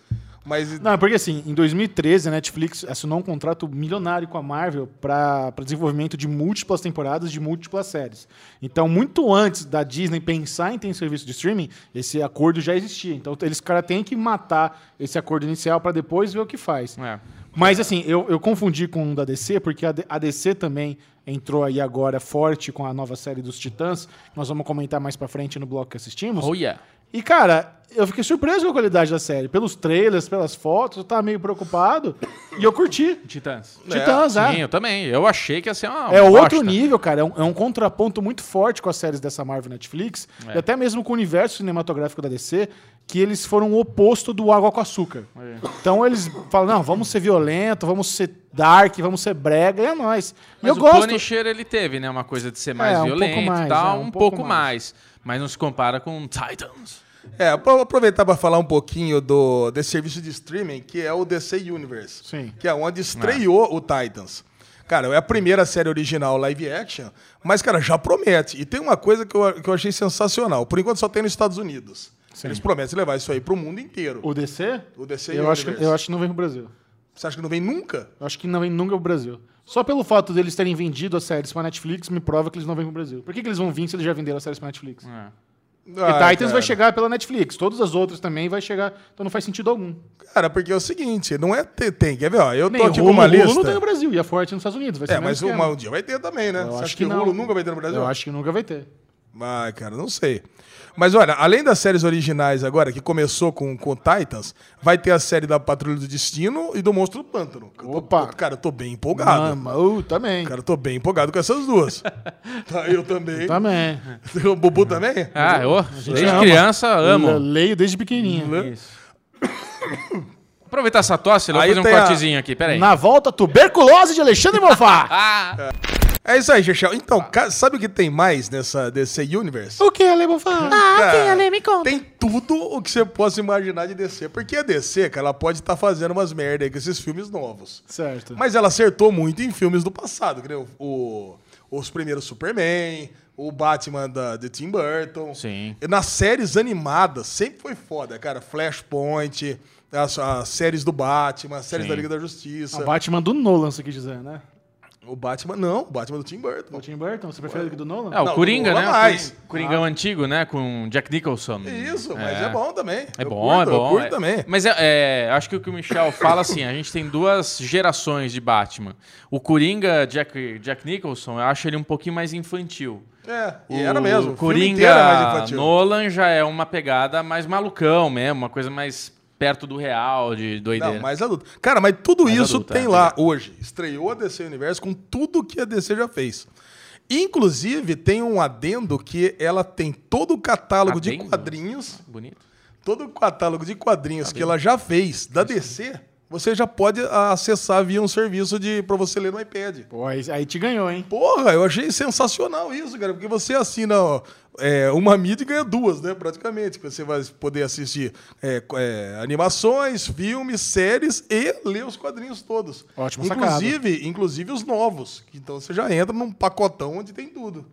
Mas Não, porque assim, em 2013 a Netflix assinou um contrato milionário com a Marvel para desenvolvimento de múltiplas temporadas de múltiplas séries. Então, muito antes da Disney pensar em ter um serviço de streaming, esse acordo já existia. Então, eles cara têm que matar esse acordo inicial para depois ver o que faz. É. Mas assim, eu, eu confundi com o da DC, porque a, DC também entrou aí agora forte com a nova série dos Titãs, que nós vamos comentar mais pra frente no bloco que assistimos. Oh, yeah. E, cara, eu fiquei surpreso com a qualidade da série. Pelos trailers, pelas fotos, eu tava meio preocupado. e eu curti. Titãs. Titãs, é. Sim, eu também. Eu achei que ia ser uma É outro bosta. nível, cara. É um, é um contraponto muito forte com as séries dessa Marvel Netflix. É. E até mesmo com o universo cinematográfico da DC, que eles foram o oposto do água com açúcar. É. Então eles falam, não, vamos ser violento, vamos ser dark, vamos ser brega, e é nóis. E Mas eu o gosto. Punisher, ele teve, né? Uma coisa de ser mais É, um pouco violento mais, e tal. é, um um, pouco pouco, mais. mais. Mas não se compara com Titans. é, vou aproveitar para falar um pouquinho do desse serviço de streaming que é o DC Universe, Sim. que é onde estreou o Titans. Cara, é a primeira série original live action, mas, cara, já promete. E tem uma coisa que eu, que eu achei sensacional. Por enquanto só tem nos Estados Unidos. Eles prometem levar isso aí pro mundo inteiro. O DC? O DC eu acho, que, Universe. eu acho que não vem pro Brasil. Você acha que não vem nunca? Eu acho que não vem nunca pro Brasil. Só pelo fato deles terem vendido as séries pra Netflix, me prova que eles não vêm pro Brasil. Por que, que eles vão vir se eles já venderam as séries pra Netflix? É. Porque Ah, Titans cara. vai chegar pela Netflix, todas as outras também vai chegar, então não faz sentido algum. Cara, porque é o seguinte, não é ter, tem, quer ver, ó, eu tô Nem aqui Hulu, com uma Hulu lista. não tem no Brasil, e a Forte nos Estados Unidos. Vai ser É, mas esquema. um dia vai ter também, né? Eu Você acho acha que que. Hulu nunca vai ter no Brasil? Eu acho que nunca vai ter. Vai, cara, não sei. Mas olha, além das séries originais agora, que começou com, com Titans, vai ter a série da Patrulha do Destino e do Monstro do Pântano. Eu tô- Opa! cara, eu tô bem empolgado. Mama, uh, também. Cara, eu tô bem empolgado com essas duas. Tá, eu também. Também. O Bubu também? Ah, eu, desde ama. criança, Eu amo. leio desde pequenininho. Isso. Aproveitar essa tosse, eu vou fazer um tem a- cortezinho aqui, peraí. Na volta, tuberculose de Alexandre Mofá. Ah, É isso aí, Chechel. Então, ca- sabe o que tem mais nessa DC Universe? o que, Ale Mofá? Cara, Tem tudo o que você possa imaginar de DC. Porque a DC, cara, ela pode estar fazendo umas merda aí com esses filmes novos. Certo. Mas ela acertou muito em filmes do passado, que nem o, o- os primeiros Superman, o Batman da, de Tim Burton. Sim. Nas séries animadas, sempre foi foda, cara. Flashpoint, as, as séries do Batman, as séries Sim. da Liga da Justiça. O Batman do Nolan, você quis dizer, né? O Batman, não, o Batman do Tim Burton. O Tim Burton, você prefere do que do Nolan? é, o Não, Coringa, né? mais. O Coringão antigo, né? Com Jack Nicholson. Isso, mas é bom também. É Eu bom, curto, é bom. Eu curto é- também. Mas é, é, acho que o que o Michel fala assim, a gente tem duas gerações de Batman. O Coringa, Jack, Jack Nicholson, eu acho ele um pouquinho mais infantil. É, e O era mesmo. O filme inteiro é mais Coringa infantil. Nolan já é uma pegada mais malucão mesmo, uma coisa mais perto do real, de doideira. Não, mais adulto. Cara, mas tudo Mais isso adulto, tem é, lá legal. hoje. Estreou a DC Universo com tudo que a DC já fez. Inclusive, tem um adendo que ela tem todo o catálogo Adendo? de quadrinhos, Bonito. todo o catálogo de quadrinhos que ela já fez da DC, você já pode ah, acessar via um serviço de para você ler no iPad. Pô, aí, aí te ganhou, hein? Porra, eu achei sensacional isso, cara, porque você assina ó, é, uma mídia e ganha duas, né, praticamente. Você vai poder assistir é, é, animações, filmes, séries e ler os quadrinhos todos. Sacada. inclusive, inclusive os novos. Então você já entra num pacotão onde tem tudo.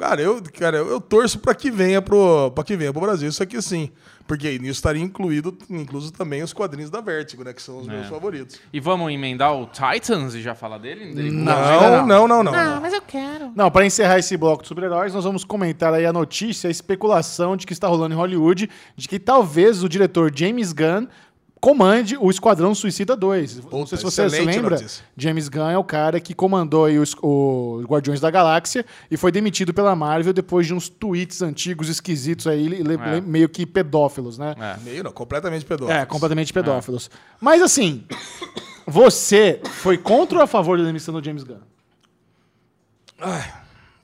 Cara, eu, cara, eu, eu torço para que venha pro, para que venha pro Brasil isso aqui sim, porque aí nisso estaria incluído, incluso também os quadrinhos da Vertigo, né, que são os meus favoritos. E vamos emendar o Titans e já falar dele? Dele- Não, Não, não, não, não. Ah, mas eu quero. Não, para encerrar esse bloco de super-heróis, nós vamos comentar aí a notícia, a especulação de que está rolando em Hollywood, de que talvez o diretor James Gunn comande o Esquadrão Suicida 2. Não Puta, sei se você se lembra. notícia. James Gunn é o cara que comandou aí os, Guardiões da Galáxia e foi demitido pela Marvel depois de uns tweets antigos esquisitos aí, le- le- É. meio que pedófilos, né? É. Meio não, completamente pedófilo. É, completamente pedófilos. Mas assim, você foi contra ou a favor da demissão do James Gunn?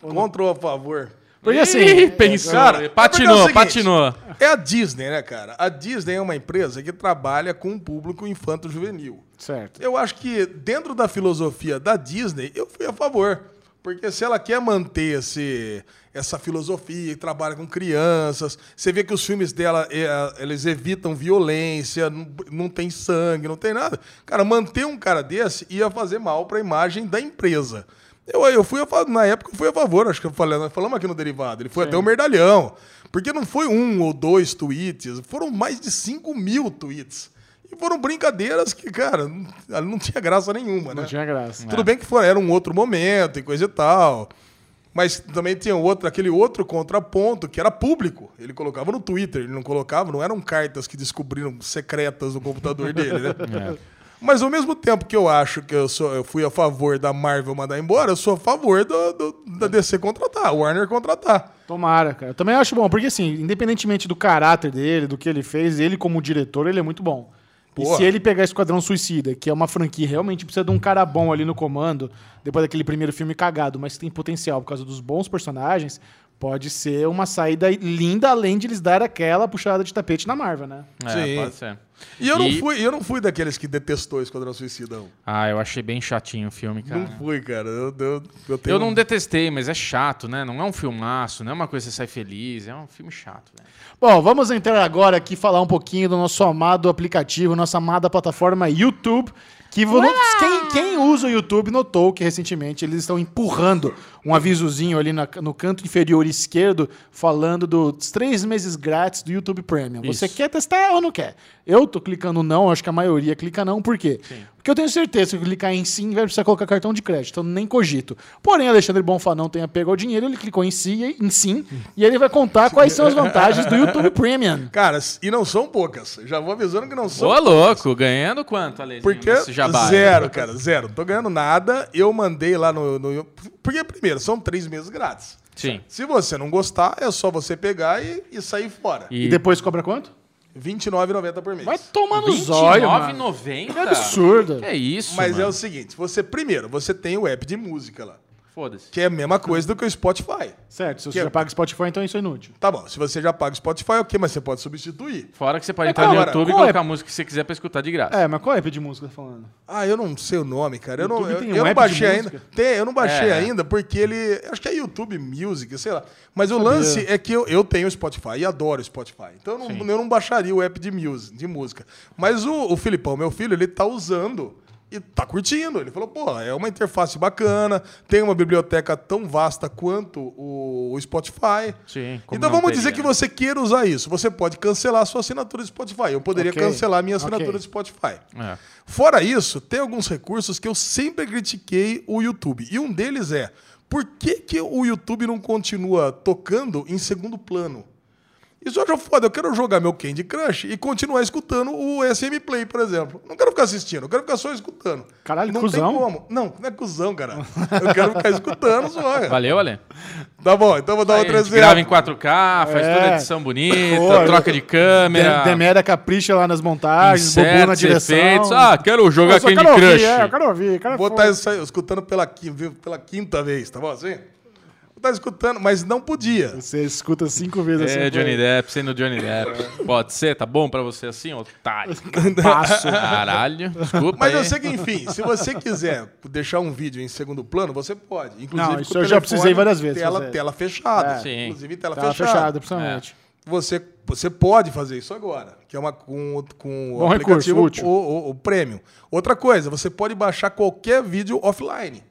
Contra ou a favor? Porque assim, Ih, pensou. Cara, é patinou, porque é o seguinte, patinou. É a Disney, né, cara? A Disney é uma empresa que trabalha com um público infanto-juvenil. certo. Eu acho que dentro da filosofia da Disney, eu fui a favor. Porque se ela quer manter esse, essa filosofia e trabalha com crianças, você vê que os filmes dela, é, eles evitam violência, não, não tem sangue, não tem nada. Cara, manter um cara desse ia fazer mal para a imagem da empresa. Eu, eu fui a, na época eu fui a favor, acho que eu falei, falamos aqui no derivado. Ele foi até o merdalhão. Porque não foi um ou dois tweets, foram mais de 5 mil tweets. E foram brincadeiras que, cara, não, não tinha graça nenhuma, né? Não tinha graça. Tudo bem que foi, era um outro momento e coisa e tal. Mas também tinha outro, aquele outro contraponto que era público. Ele colocava no Twitter, ele não colocava, não eram cartas que descobriram secretas no computador dele, né? Mas ao mesmo tempo que eu acho que eu, sou, eu fui a favor da Marvel mandar embora, eu sou a favor do, do- da DC contratar, Warner contratar. Tomara, cara. Eu também acho bom, porque assim, independentemente do caráter dele, do que ele fez, ele como diretor, ele é muito bom. E Porra. se ele pegar Esquadrão Suicida, que é uma franquia, realmente precisa de um cara bom ali no comando, depois daquele primeiro filme cagado, mas tem potencial por causa dos bons personagens, pode ser uma saída linda, além de eles dar aquela puxada de tapete na Marvel, né? É, Sim. pode ser. E eu, não E- fui, eu não fui daqueles que detestou Esquadrão Suicida. não. Ah, eu achei bem chatinho o filme, cara. Não fui, cara. Eu, eu, eu, tenho Eu não detestei, mas é chato, né? Não é um filmaço, não é uma coisa que você sai feliz, é um filme chato, velho. Bom, vamos entrar agora aqui e falar um pouquinho do nosso amado aplicativo, nossa amada plataforma YouTube, Que quem, quem usa o YouTube notou que recentemente eles estão empurrando um avisozinho ali na- no canto inferior esquerdo falando dos três meses grátis do YouTube Premium. Você Isso. quer testar ou não quer? Eu tô clicando não, acho que a maioria clica não, por quê? Porque eu tenho certeza que clicar em sim, vai precisar colocar cartão de crédito, então nem cogito. Porém, Alexandre Bonfá não tenha pego o dinheiro, ele clicou em sim, em sim e ele vai contar quais são as vantagens do YouTube Premium. Cara, e não são poucas. Já vou avisando que não são Ô, louco, ganhando quanto, Alezinho? Porque zero, cara, zero. Não tô ganhando nada. Eu mandei lá no, no- Porque, primeiro, são três meses grátis. Sim. Se você não gostar, é só você pegar e, e sair fora. E depois cobra quanto? R$ 29,90 por mês. Vai tomar no zóio, mano. R$29,90? Que absurdo. Que é isso, Mas mano? é o seguinte, você primeiro, você tem o app de música lá, Foda-se. que é a mesma coisa do que o Spotify. Certo, se você Que- já paga Spotify, então isso é inútil. Tá bom, se você já paga o Spotify, ok, mas você pode substituir. Fora que você pode É, entrar no YouTube e é- colocar a música que você quiser pra escutar de graça. É, mas qual app de música tá falando? Ah, eu não sei o nome, cara. Eu não, YouTube eu, tem eu um não app de baixei ainda. Tem, eu não baixei É. ainda porque ele. Acho que é YouTube Music, sei lá. Mas o lance é que eu, eu tenho o Spotify e adoro o Spotify. Então eu não, eu não baixaria o app de, music, de música. Mas o, o Filipão, meu filho, ele tá usando e tá curtindo. Ele falou, pô, é uma interface bacana, tem uma biblioteca tão vasta quanto o, o Spotify. Sim, Então vamos dizer teria, que né? você queira usar isso. Você pode cancelar a sua assinatura do Spotify. Eu poderia Ok, cancelar a minha assinatura ok. do Spotify. É. Fora isso, tem alguns recursos que eu sempre critiquei o YouTube. E um deles é: por que, que o YouTube não continua tocando em segundo plano? Isso eu acho foda. Eu quero jogar meu Candy Crush e continuar escutando o SM Play, por exemplo. Não quero ficar assistindo, eu quero ficar só escutando. Caralho, não cuzão. tem como. Não, não é cuzão, cara. Eu quero ficar escutando só. cara. Valeu, Ale? Tá bom, então vou dar Aí, outro exemplo. grava em 4K, faz É. toda a edição bonita, Pô, troca de câmera, De- Demera capricha lá nas montagens, bobo na direção. efeitos. Ah, quero jogar Candy quero ouvir, Crush. é, eu quero ouvir, quero estar isso aí, escutando pela, pela quinta vez, tá bom assim? Estar escutando, mas não podia. Você escuta cinco vezes assim. É, pô. Johnny Depp, sendo Johnny Depp. Pode ser? Tá bom pra você assim, otário? Passo. Caralho, desculpa Mas aí. eu sei que, enfim, se você quiser deixar um vídeo em segundo plano, você pode. Inclusive, Não, isso eu já telefone, precisei várias vezes Tela, fazer. tela fechada. É. Sim. Inclusive, tela, Tava fechada. fechado, principalmente. Você, você pode fazer isso agora, que é uma com, o- com o Bom recurso, aplicativo útil. o, o, o Premium. Outra coisa, você pode baixar qualquer vídeo offline.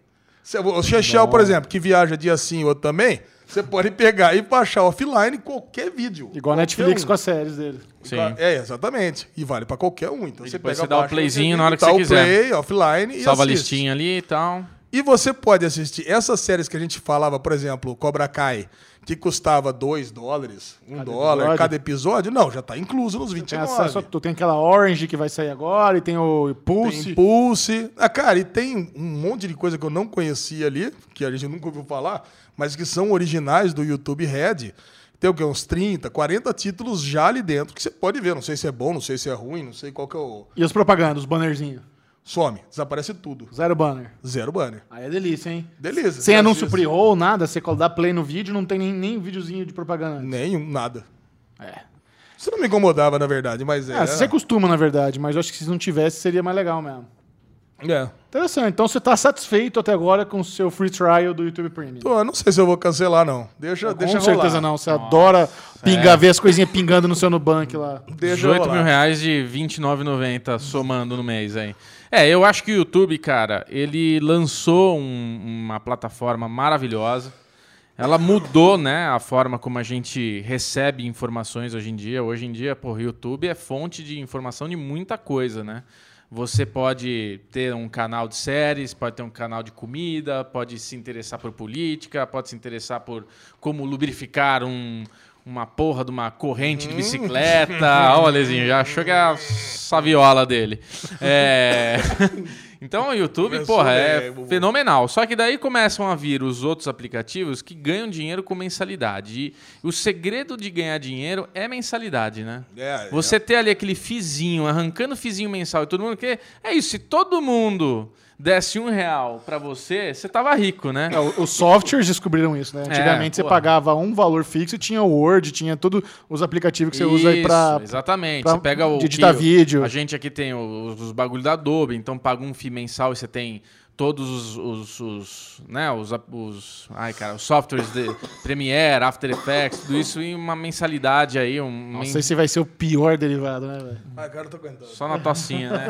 Se- O Chechel, por exemplo, que viaja dia sim e outro também, você pode pegar e baixar offline qualquer vídeo. Igual a Netflix um. com as séries dele. Sim. É, exatamente. E vale pra qualquer um. Então E você pega você dá o playzinho na hora que você quiser. play offline e Salva a listinha ali e tal. E você pode assistir essas séries que a gente falava, por exemplo, Cobra Kai, que custava 2 dólares, 1 um dólar episódio? cada episódio. Não, já tá incluso nos Tem 29. acesso a tudo. Tem aquela Orange que vai sair agora, e tem o Pulse. Tem Pulse. Ah, cara, e tem um monte de coisa que eu não conhecia ali, que a gente nunca ouviu falar, mas que são originais do YouTube Red. Tem o quê? Uns 30, 40 títulos já ali dentro que você pode ver. Não sei se é bom, não sei se é ruim, não sei qual que é o. E as propagandas, os bannerzinhos. Some, desaparece tudo. Zero banner. Zero banner. Aí é delícia, hein? Beleza. Sem você anúncio pre-roll, nada. Você dá play no vídeo, não tem nem, nem videozinho de propaganda. Nenhum, nada. É. Isso não me incomodava, na verdade, mas é. É, você costuma, na verdade, mas eu acho que se não tivesse, seria mais legal mesmo. É. Interessante. Então você tá satisfeito até agora com o seu free trial do YouTube Premium? Pô, eu não sei se eu vou cancelar, não. Deixa, deixa com certeza rolar. não. Você adora pingar, ver as coisinhas pingando no seu Nubank lá. Deixa 18 rolar. mil reais de R$29,90 somando no mês aí. É, eu acho que o YouTube, cara, ele lançou um- uma plataforma maravilhosa. Ela mudou, né, a forma como a gente recebe informações hoje em dia. Hoje em dia, pô, o YouTube é fonte de informação de muita coisa, né? Você pode ter um canal de séries, pode ter um canal de comida, pode se interessar por política, pode se interessar por como lubrificar um, uma porra de uma corrente de bicicleta. Ó, o Alezinho, já achou que é a saviola dele. É... Então o YouTube, Começou porra, é bem, fenomenal. Só que daí começam a vir os outros aplicativos que ganham dinheiro com mensalidade. E o segredo de ganhar dinheiro é mensalidade, né? É, Você ter ali aquele fizinho, arrancando fizinho mensal e todo mundo quer. É isso, se todo mundo desse um real pra você, você tava rico, né? É, os softwares descobriram isso, né? Antigamente você porra. pagava um valor fixo e tinha o Word, tinha todos os aplicativos que você usa aí pra. Isso, Exatamente. pra você pega o. que- vídeo. A gente aqui tem os, os bagulho da Adobe, então paga um FII mensal e você tem todos os, os, os, né, os, os, ai, cara, os softwares de Premiere, After Effects, tudo isso em uma mensalidade aí. Um, Não sei se vai ser o pior derivado, né, velho? Ah, cara, eu tô aguentando. Só na tocinha, né?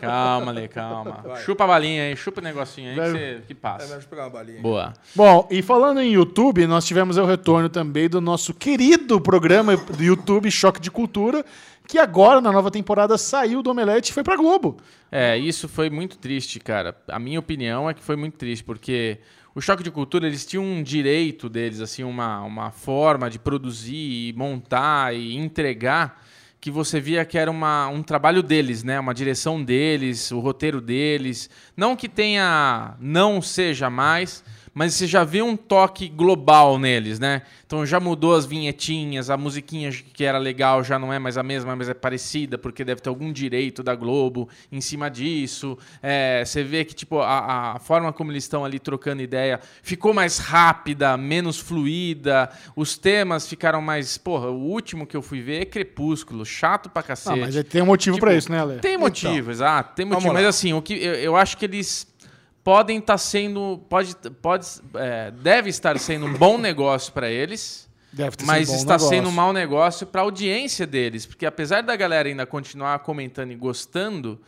calma, Lê, calma. Chupa a balinha aí, chupa o negocinho aí que, você, que É, passa. deixa eu pegar uma balinha. Boa. Bom, e falando em YouTube, nós tivemos o retorno também do nosso querido programa do YouTube Choque de Cultura, que agora, na nova temporada, saiu do Omelete e foi pra Globo. É, isso foi muito triste, cara. A minha opinião é que foi muito triste, porque o choque de cultura, eles tinham um direito deles, assim, uma, uma forma de produzir e montar e entregar que você via que era uma, um trabalho deles, né? Uma direção deles, o roteiro deles. Não que tenha, não seja mais, mas você já vê um toque global neles, né? Então já mudou as vinhetinhas, a musiquinha que era legal já não é mais a mesma, mas é parecida, porque deve ter algum direito da Globo em cima disso. É, você vê que tipo a, a forma como eles estão ali trocando ideia ficou mais rápida, menos fluida. Os temas ficaram mais. Porra, o último que eu fui ver é Crepúsculo, chato pra Ah, cacete. mas tem um motivo Tipo, pra isso, né, Ale? Tem motivo, exato. Tem motivo. Mas assim, o que eu, eu acho que eles podem estar sendo. Pode, pode, é, deve estar sendo um bom negócio para eles. Deve ter Mas bom está negócio. sendo um mau negócio para a audiência deles. Porque apesar da galera ainda continuar comentando e gostando,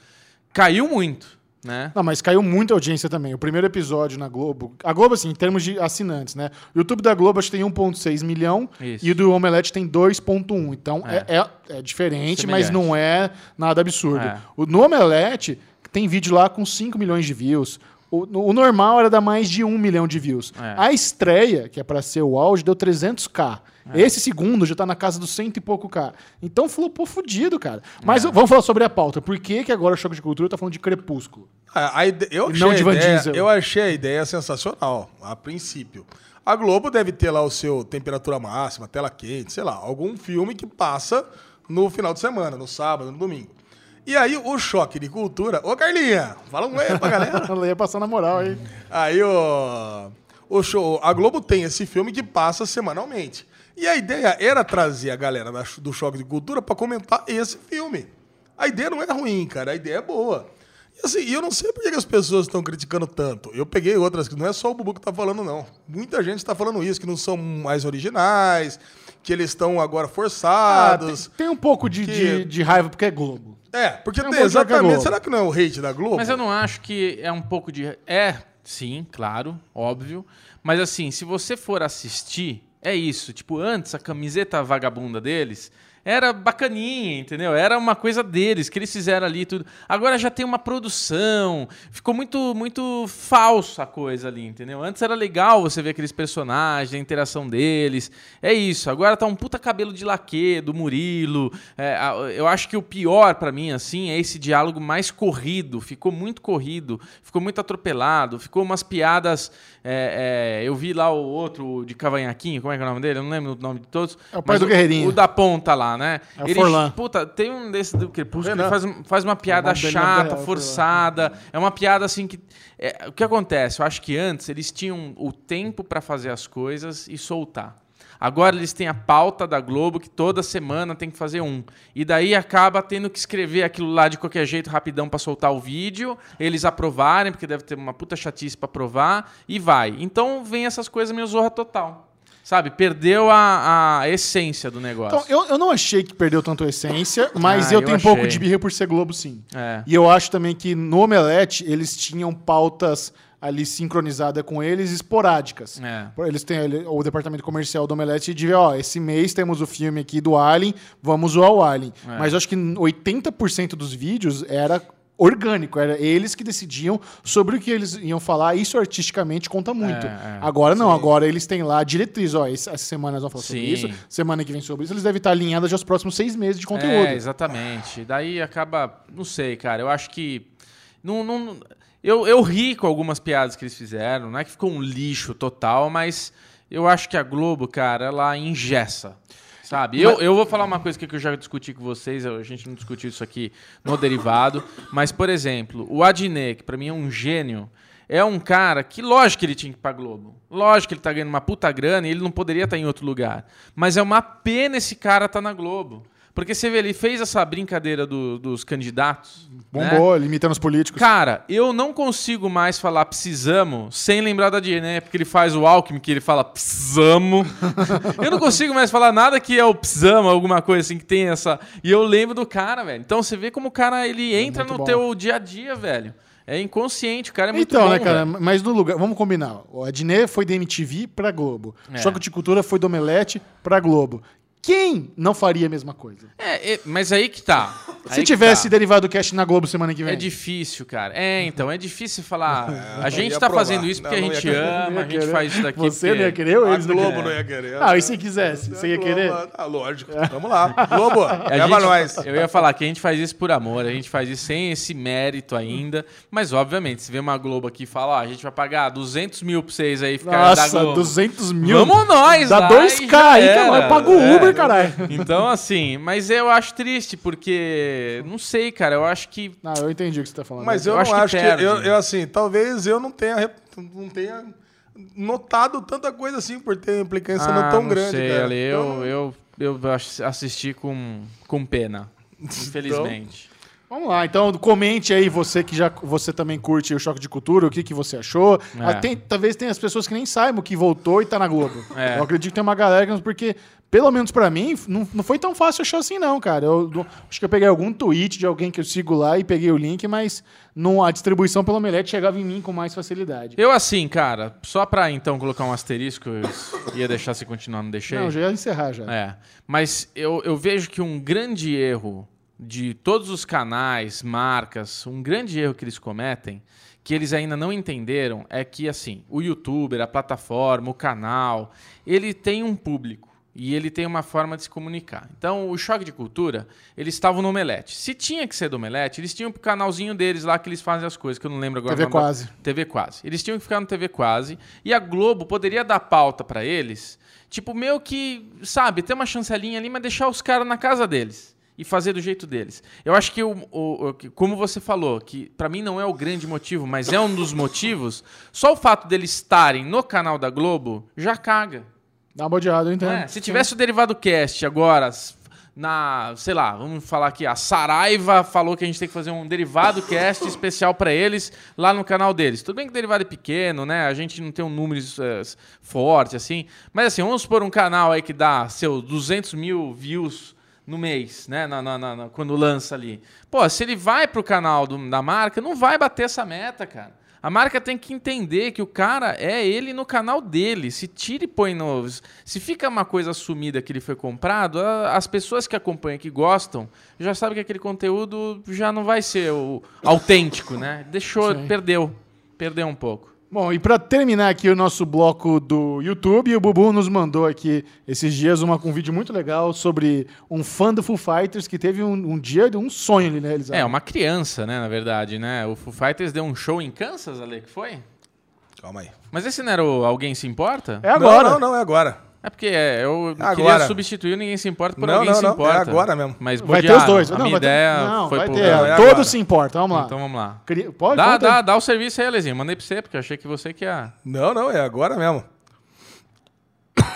caiu muito. Né? Não, mas caiu muita audiência também. O primeiro episódio na Globo. A Globo, assim, em termos de assinantes, né? O YouTube da Globo acho que tem 1,6 milhão Isso. e o do Omelete tem 2,1. Então é, é, é diferente, mas não é nada absurdo. É. O, no Omelete tem vídeo lá com 5 milhões de views. O, o normal era dar mais de 1 milhão de views. É. A estreia, que é pra ser o auge, deu 300k. É. Esse segundo já tá na casa dos cento e pouco K. Então flopou fudido, cara. É. Mas vamos falar sobre a pauta. Por que, que agora o Choque de Cultura tá falando de Crepúsculo? A, a ide- eu, achei não de Van ideia, Diesel. eu achei a ideia sensacional, a princípio. A Globo deve ter lá o seu temperatura máxima, tela quente, sei lá, algum filme que passa no final de semana, no sábado, no domingo. E aí o choque de cultura. Ô, Carlinha, fala um oi pra galera. Ela ia passar na moral aí. Aí o, o show, a Globo tem esse filme que passa semanalmente. E a ideia era trazer a galera do Choque de Cultura pra comentar esse filme. A ideia não é ruim, cara, a ideia é boa. E assim, eu não sei por que as pessoas estão criticando tanto. Eu peguei outras, que não é só o Bubu que tá falando, não. Muita gente tá falando isso, que não são mais originais, que eles estão agora Ah, forçados. tem, tem um pouco de, Que- de, de raiva porque é Globo. É, porque É tem exatamente. Será que não é o hate da Globo? Mas eu não acho que é um pouco de. É, sim, claro, óbvio. Mas assim, se você for assistir, é isso. Tipo, antes a camiseta vagabunda deles era bacaninha, entendeu? Era uma coisa deles, que eles fizeram ali tudo. Agora já tem uma produção. Ficou muito, muito falsa a coisa ali, entendeu? Antes era legal você ver aqueles personagens, a interação deles. É isso. Agora tá um puta cabelo de laque do Murilo. É, eu acho que o pior pra mim, assim, é esse diálogo mais corrido. Ficou muito corrido, ficou muito atropelado, ficou umas piadas. É, é, eu vi lá o outro de Cavanhaquinho, como é que é o nome dele? Eu não lembro o nome de todos. É o pai do Guerreirinho. O da ponta lá, né? É o Forlan. Puta, tem um desse do Crepúsculo que Renan. faz, faz uma piada é chata, real, forçada. É uma piada assim que. é, o que acontece? Eu acho que antes eles tinham o tempo pra fazer as coisas e soltar. Agora eles têm a pauta da Globo que toda semana tem que fazer um. E daí acaba tendo que escrever aquilo lá de qualquer jeito, rapidão, pra soltar o vídeo. Eles aprovarem, porque deve ter uma puta chatice pra aprovar, e vai. Então vem essas coisas meio zorra total. Sabe? Perdeu a, a essência do negócio. Então, eu, eu não achei que perdeu tanto a essência, mas Ah, eu eu tenho um pouco achei. de birra por ser Globo, sim. É. E eu acho também que no Omelete eles tinham pautas ali sincronizadas com eles, esporádicas. É. Eles têm ali, o departamento comercial do Omelete de ó, esse mês temos o filme aqui do Alien, vamos zoar o Alien. É. Mas eu acho que 80% dos vídeos era orgânico, era eles que decidiam sobre o que eles iam falar, isso artisticamente conta muito. É, é. agora não, agora eles têm lá diretriz, ó, essa semana nós vamos falar sobre Sim. isso, semana que vem sobre isso, eles devem estar alinhados já os próximos seis meses de conteúdo. É, exatamente. Daí acaba. Não sei, cara. Eu acho que. Não, não, eu, eu ri com algumas piadas que eles fizeram. Não é que ficou um lixo total, mas eu acho que a Globo, cara, ela engessa. Sabe? Eu, eu vou falar uma coisa que eu já discuti com vocês, a gente não discutiu isso aqui no derivado, mas, por exemplo, o Adnet, que pra mim é um gênio, é um cara que, lógico que ele tinha que ir pra Globo. Lógico que ele tá ganhando uma puta grana e ele não poderia estar em outro lugar. Mas é uma pena esse cara estar na Globo. Porque você vê, ele fez essa brincadeira do- dos candidatos. né? Bombou, limitando os políticos. Cara, eu não consigo mais falar precisamos sem lembrar da DNA, porque ele faz o Alckmin, que ele fala precisamos. eu não consigo mais falar nada que é o precisamos, alguma coisa assim que tem essa. E eu lembro do cara, velho. Então você vê como o cara ele entra É no bom. teu dia a dia, velho. É inconsciente, o cara é muito então, bom, né, cara? velho. Mas no lugar. Vamos combinar. O Adnet foi da MTV pra Globo. É. Choque de Cultura foi do Omelete pra Globo. Quem não faria a mesma coisa? É, é, mas aí que tá. Aí Se tivesse tá. derivado cast na Globo semana que vem. É difícil, cara. É, então, é difícil falar. a não gente tá provar. fazendo isso porque Não, a gente querer. ama, a gente faz isso daqui. Você porque... não ia querer ou A eles Globo não ia querer. Ah, e se quisesse? Você ia querer? Ah, lógico. Vamos lá. Globo, A leva nós. Eu ia falar que a gente faz isso por amor, a gente faz isso sem esse mérito ainda. Mas, obviamente, se vê uma Globo aqui e fala, ó, a gente vai pagar 200 mil pra vocês aí ficar da Nossa, Globo. 200 mil. Vamos nós, Dá lá 2K e já aí nós paga o É. Caralho. Então, assim, mas eu acho triste, porque. Não sei, cara, eu acho que. Não, eu entendi o que você tá falando. Mas Eu eu, acho não que acho que. perde. eu, eu, assim, talvez eu não tenha, não tenha notado tanta coisa assim por ter implicância não Ah, tão não grande. sei, cara. Ale, Então, eu, eu, eu ass- assisti com, com pena. Infelizmente. Vamos lá, então comente aí você que já você também curte o Choque de Cultura, o que, que você achou. É. Ah, tem- talvez tenha as pessoas que nem saibam que voltou e tá na Globo. É. Eu acredito que tem uma galera que não- porque pelo menos pra mim não, não foi tão fácil achar assim não, cara. Eu, acho que eu peguei algum tweet de alguém que eu sigo lá e peguei o link, mas não, a distribuição pelo Omelete chegava em mim com mais facilidade. Eu, assim, cara, só pra então colocar um asterisco, eu ia deixar você continuar, não deixei? Não, já ia encerrar já. É, mas eu, eu vejo que um grande erro de todos os canais, marcas, um grande erro que eles cometem, que eles ainda não entenderam, é que assim, o youtuber, a plataforma, o canal, ele tem um público. E ele tem uma forma de se comunicar. Então, o choque de cultura, eles estavam no Omelete. Se tinha que ser do Omelete, eles tinham pro canalzinho deles lá que eles fazem as coisas, que eu não lembro agora. TV o Quase. TV Quase. Eles tinham que ficar no TV Quase. E a Globo poderia dar pauta pra eles, tipo, meio que, sabe, ter uma chancelinha ali, mas deixar os caras na casa deles. E fazer do jeito deles. Eu acho que, o, o- o- que- como você falou, que pra mim não é o grande motivo, mas é um dos motivos, só o fato deles estarem no canal da Globo já caga. Dá uma bodeada, eu entendo. É? Se tivesse o Derivado Cast agora, na, sei lá, vamos falar aqui, a Saraiva falou que a gente tem que fazer um Derivado Cast especial pra eles lá no canal deles. Tudo bem que o Derivado é pequeno, né? A gente não tem um número eh, forte, assim. Mas assim, vamos supor um canal aí que dá seus 200 mil views no mês, né? Na- na- na- quando lança ali. Pô, se ele vai pro canal do- da marca, não vai bater essa meta, cara. A marca tem que entender que o cara é ele no canal dele. Se tira e põe no. Se fica uma coisa assumida que ele foi comprado, as pessoas que acompanham, que gostam, já sabem que aquele conteúdo já não vai ser o autêntico, né? Deixou, perdeu. Perdeu um pouco. Bom, e pra terminar aqui o nosso bloco do YouTube, o Bubu nos mandou aqui esses dias uma, um vídeo muito legal sobre um fã do Foo Fighters que teve um, um dia de um sonho ali, né, É, Elisabeth? uma criança, né, na verdade, né? O Foo Fighters deu um show em Kansas, Ale, que foi? Calma aí. Mas esse não era o Alguém Se Importa? É agora. Não, não, não, é agora. É porque é, eu Agora. queria substituir o Ninguém Se Importa por Não, Alguém não, Se não, é Importa. agora mesmo. Mas Vai ter os dois. A não, minha vai ter, ideia não, foi vai pro... ter. Não, é Todos se importam, vamos lá. Então vamos lá. Cri- Pode, Dá, dá, dá o serviço aí, Alezinho. Mandei pra você, porque eu achei que você que ia... Não, não, é agora mesmo.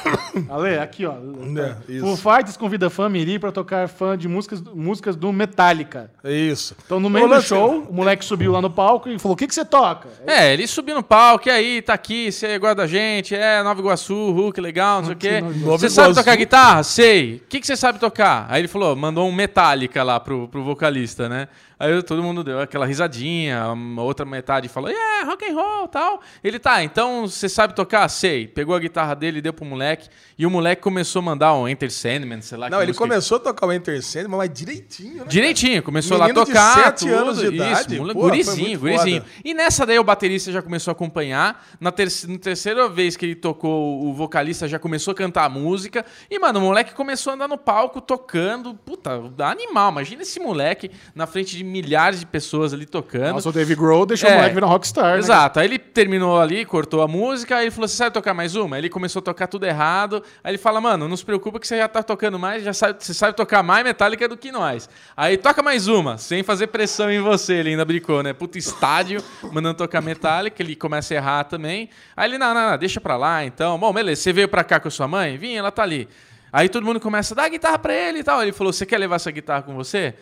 Ale, aqui, ó. É. Foo Fighters convida fã Miri pra tocar fã de músicas, músicas do Metallica. É isso. Então, no meio do show, o moleque subiu lá no palco e falou: O que, que você toca? É, ele subiu no palco, e aí, tá aqui, você gosta da gente, é Nova Iguaçu, Hulk, legal, não sei o quê. Você sabe tocar guitarra? Sei. O que, que você sabe tocar? Aí ele falou, mandou um Metallica lá pro, pro vocalista, né? Aí todo mundo deu aquela risadinha, a outra metade falou, yeah, rock and roll tal. Ele, tá, então você sabe tocar? Sei. Pegou a guitarra dele, deu pro moleque, e o moleque começou a mandar um Enter Sandman, sei lá Não, ele música começou a tocar o Enter Sandman, mas direitinho, né? Direitinho, começou Menino lá a de tocar. sete tudo, anos de idade, Isso, pô, gurizinho, gurizinho. foda. E nessa daí o baterista já começou a acompanhar. Na, ter na terceira vez que ele tocou, o vocalista já começou a cantar a música. E, mano, o moleque começou a andar no palco tocando. Puta, animal. Imagina esse moleque na frente de milhares de pessoas ali tocando. Nossa, o Dave Grohl deixou É. o moleque virar um rockstar. né? Exato. Aí ele terminou ali, cortou a música, aí ele falou: Você sabe tocar mais uma? Aí ele começou a tocar tudo errado. Aí ele fala: Mano, não se preocupa que você já tá tocando mais, já sabe, você sabe tocar mais Metallica do que nós. Aí toca mais uma, sem fazer pressão em você. Ele ainda brincou, né? Puta estádio, mandando tocar Metallica, ele começa a errar também. Aí ele: Não, não, não, deixa pra lá então. Bom, beleza, você veio pra cá com a sua mãe? Vim, ela tá ali. Aí todo mundo começa a dar a guitarra pra ele e tal. Ele falou: Você quer levar essa guitarra com você?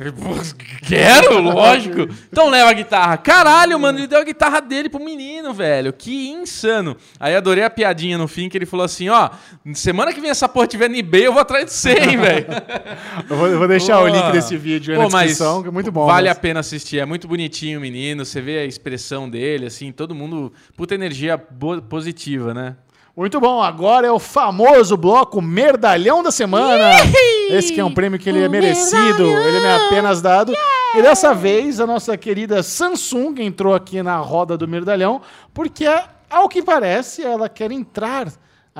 Ele, "Pô, Quero, lógico. Então leva a guitarra. Caralho, mano, ele deu a guitarra dele pro menino, velho. Que insano. Aí adorei a piadinha no fim que ele falou assim: Ó, semana que vem essa porra tiver no eBay, eu vou atrás de você, hein, velho. Eu vou, eu vou deixar o Pô. link desse vídeo aí Pô, na descrição, que é muito bom. Vale mas- a pena assistir. É muito bonitinho o menino. Você vê a expressão dele, assim, todo mundo. Puta energia positiva, né? Muito bom, agora é o famoso bloco Merdalhão da Semana. Esse que é um prêmio que ele é merecido, ele não é apenas dado. E dessa vez a nossa querida Samsung entrou aqui na roda do Merdalhão, porque, ao que parece, ela quer entrar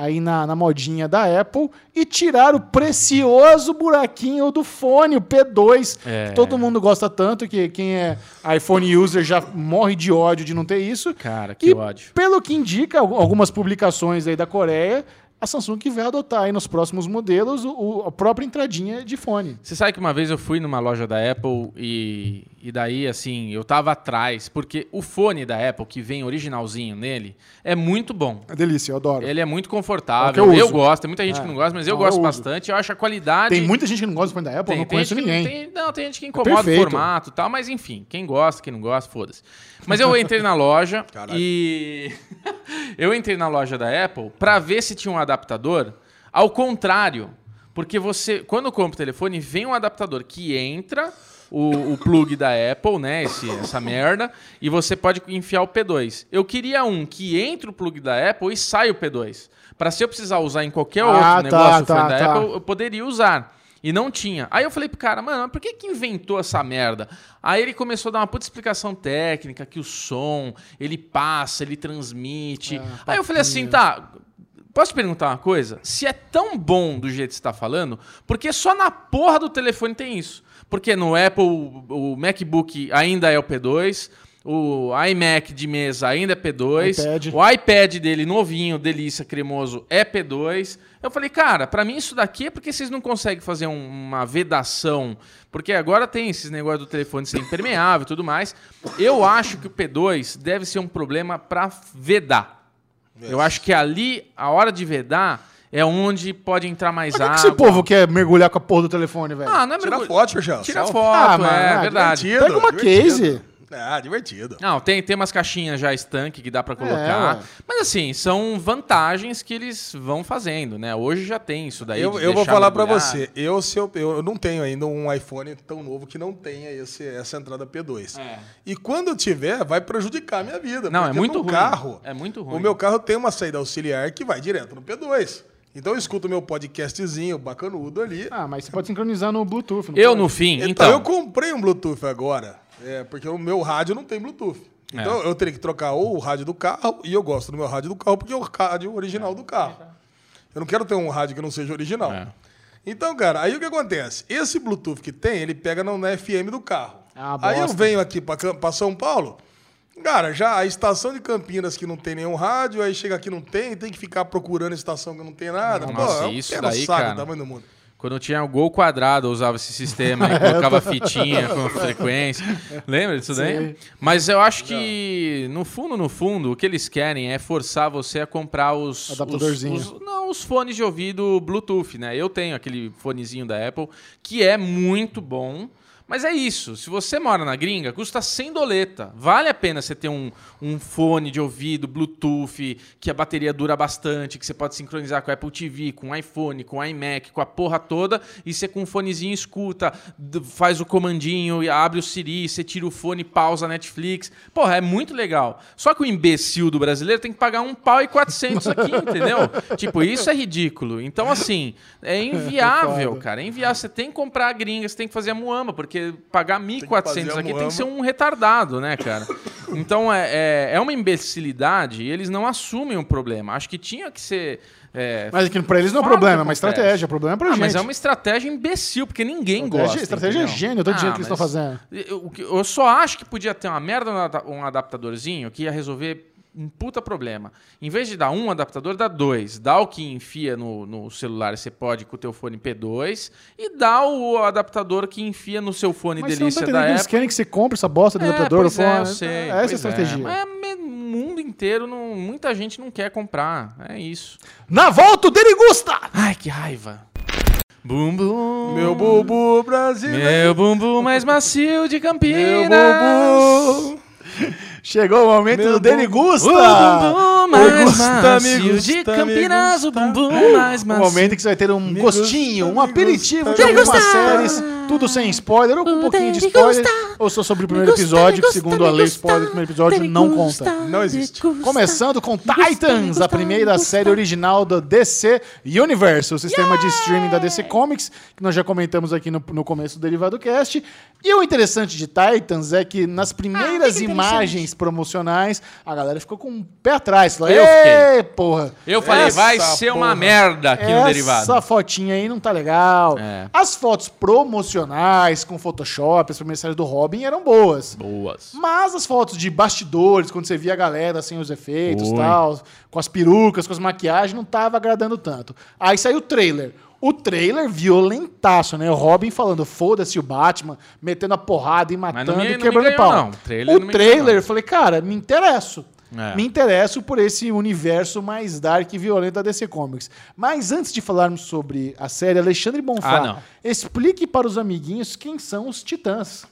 aí na, na modinha da Apple e tirar o precioso buraquinho do fone, o P2, É. que todo mundo gosta tanto, que quem é iPhone user já morre de ódio de não ter isso. Cara, que E ódio. pelo que indica al- algumas publicações aí da Coreia, a Samsung que vai adotar aí nos próximos modelos o- o- a própria entradinha de fone. Você sabe que uma vez eu fui numa loja da Apple e, e daí, assim, eu tava atrás, porque o fone da Apple, que vem originalzinho nele, é muito bom. É delícia, eu adoro. Ele é muito É confortável. o que eu eu, gosto, tem muita gente É. que não gosta, mas eu Não, eu gosto uso. bastante. Eu acho a qualidade. Tem muita gente que não gosta do fone da Apple, eu não conheço gente que- ninguém. tem- não, tem gente que incomoda o perfeito. formato e tal, mas enfim, quem gosta, quem não gosta, foda-se. Mas eu entrei na loja Caralho. e. eu entrei na loja da Apple pra ver se tinha um adaptador. Ao contrário, porque você, quando compra o telefone, vem um adaptador que entra. O, o plug da Apple, né? Esse, essa merda. E você pode enfiar o P2. Eu queria um que entre o plug da Apple e sai o P2. Pra se eu precisar usar em qualquer Ah, outro tá, negócio tá, da tá. Apple, eu poderia usar. E não tinha. Aí eu falei pro cara, mano, mas por que que inventou essa merda? Aí ele começou a dar uma puta explicação técnica, que o som, ele passa, ele transmite. Ah, Aí eu falei assim, tá, posso te perguntar uma coisa? Se é tão bom do jeito que você tá falando, porque só na porra do telefone tem isso? Porque no Apple, o MacBook ainda é o P2, o iMac de mesa ainda é P2, iPad. o iPad dele novinho, delícia, cremoso, é P2. Eu falei, cara, pra mim isso daqui é porque vocês não conseguem fazer um- uma vedação. Porque agora tem esses negócios do telefone ser impermeável e tudo mais. Eu acho que o P2 deve ser um problema pra vedar. Eu acho que ali, a hora de vedar, é onde pode entrar mais Por que, que água. esse povo quer mergulhar com a porra do telefone, velho? Ah, não é Tira mergulho- foto, Jorjão. Tira foto, Ah, é, mano, ah, verdade. divertido. Pega uma divertido. case. Ah, divertido. Não, tem, tem umas caixinhas já estanque que dá pra É, colocar. ué. mas assim, são vantagens que eles vão fazendo, né? Hoje já tem isso daí. Eu, de eu vou falar pra mergulhar. você. Eu, se eu, eu não tenho ainda um iPhone tão novo que não tenha esse, essa entrada P2. É. E quando tiver, vai prejudicar a minha vida. Não, é muito ruim. carro. É muito ruim. O meu carro tem uma saída auxiliar que vai direto no P2. Então eu escuto meu podcastzinho bacanudo ali. Ah, mas você pode sincronizar no Bluetooth. Eu, pode? no fim, Então, então. eu comprei um Bluetooth agora, é, porque o meu rádio não tem Bluetooth. Então É. eu teria que trocar ou o rádio do carro, e eu gosto do meu rádio do carro porque é o rádio original do carro. Eu não quero ter um rádio que não seja original. É. Então, cara, aí o que acontece? Esse Bluetooth que tem, ele pega no, na FM do carro. Ah, aí eu venho aqui pra São Paulo, cara, já a estação de Campinas que não tem nenhum rádio, aí chega aqui não tem, tem que ficar procurando estação que não tem nada. Nossa, Pô, é um isso daí, saco cara. do tamanho do mundo. Quando tinha o Gol Quadrado, eu usava esse sistema e colocava fitinha com frequência. Lembra disso daí? Sei. Mas eu acho que, no fundo, no fundo, o que eles querem é forçar você a comprar os... Adaptadorzinho. os- os- não, os fones de ouvido Bluetooth, né? Eu tenho aquele fonezinho da Apple, que é muito bom. Mas é isso, se você mora na gringa, custa 100 doleta. Vale a pena você ter um, um fone de ouvido Bluetooth, que a bateria dura bastante, que você pode sincronizar com a Apple TV, com o iPhone, com o iMac, com a porra toda, e você com um fonezinho escuta, faz o comandinho, e abre o Siri, você tira o fone, pausa a Netflix. Porra, é muito legal. Só que o imbecil do brasileiro tem que pagar um pau e 400 aqui, entendeu? Tipo, isso é ridículo. Então, assim, é inviável, foda. cara. É inviável. Você tem que comprar a gringa, você tem que fazer a muamba, porque pagar 1.400 fazer a aqui tem que ser um retardado, né, cara? Então é, é, é uma imbecilidade e eles não assumem o problema. Acho que tinha que ser. é, Mas aqui pra eles não é problema, que é uma estratégia. O problema é pra Ah, gente. mas é uma estratégia imbecil, porque ninguém Estratégia- gosta. estratégia é entendeu? gênio, eu tô dizendo Ah, que eles estão fazendo. Eu, que- eu só acho que podia ter uma merda, um adaptadorzinho que ia resolver um puta problema. Em vez de dar um adaptador, dá dois. Dá o que enfia no, no celular, você pode com o teu fone P2, e dá o adaptador que enfia no seu fone Mas você não tá delícia da que eles Apple. querem que você compre essa bosta do É, adaptador. pois é, fone. eu sei, é essa a pois estratégia. É, mas é um mundo inteiro, não- muita gente não quer comprar. É isso. Na volta, o Derigusta! Ai, que raiva. Bumbum. Meu bubu brasileiro. Meu bumbum mais macio de Meu Campinas. Chegou o momento Meu do! O bumbum mais gusta, macio me de gusta, Campinas. O gusta. bumbum mais macio. momento que você vai ter um gostinho, gusta, um aperitivo gusta, de algumas gusta. séries, tudo sem spoiler, ou com um pouquinho de spoiler, gusta. Ou só sobre o primeiro gusta, episódio, me que gusta, segundo a lei, gusta, spoiler do primeiro episódio não gusta, conta. Não existe. me gusta. Começando com gusta, Titans, gusta, a primeira me gusta. série original do DC Universe, o sistema de streaming da DC Comics, que nós já comentamos aqui no, no começo do Derivado Cast. E o interessante de Titans é que nas primeiras que imagens promocionais, a galera ficou com um pé atrás. Falou, Eu fiquei. "Ê, porra. Eu falei, Essa vai ser uma porra. merda aqui no Essa derivado. fotinha aí não tá legal. É. As fotos promocionais com Photoshop, as primeiras séries do Robin eram boas. Boas. Mas as fotos de bastidores, quando você via a galera sem os efeitos e tal, com as perucas, com as maquiagens, não tava agradando tanto. Aí saiu o trailer. O trailer violentaço, né? O Robin falando, foda-se o Batman, metendo a porrada e matando, me- me quebrando ganhou, pau. não. O trailer o não trailer, eu falei, cara, me interesso. É. Me interesso por esse universo mais dark e violento da DC Comics. Mas antes de falarmos sobre a série, Alexandre Bonfá, Ah, explique para os amiguinhos quem são os Titãs.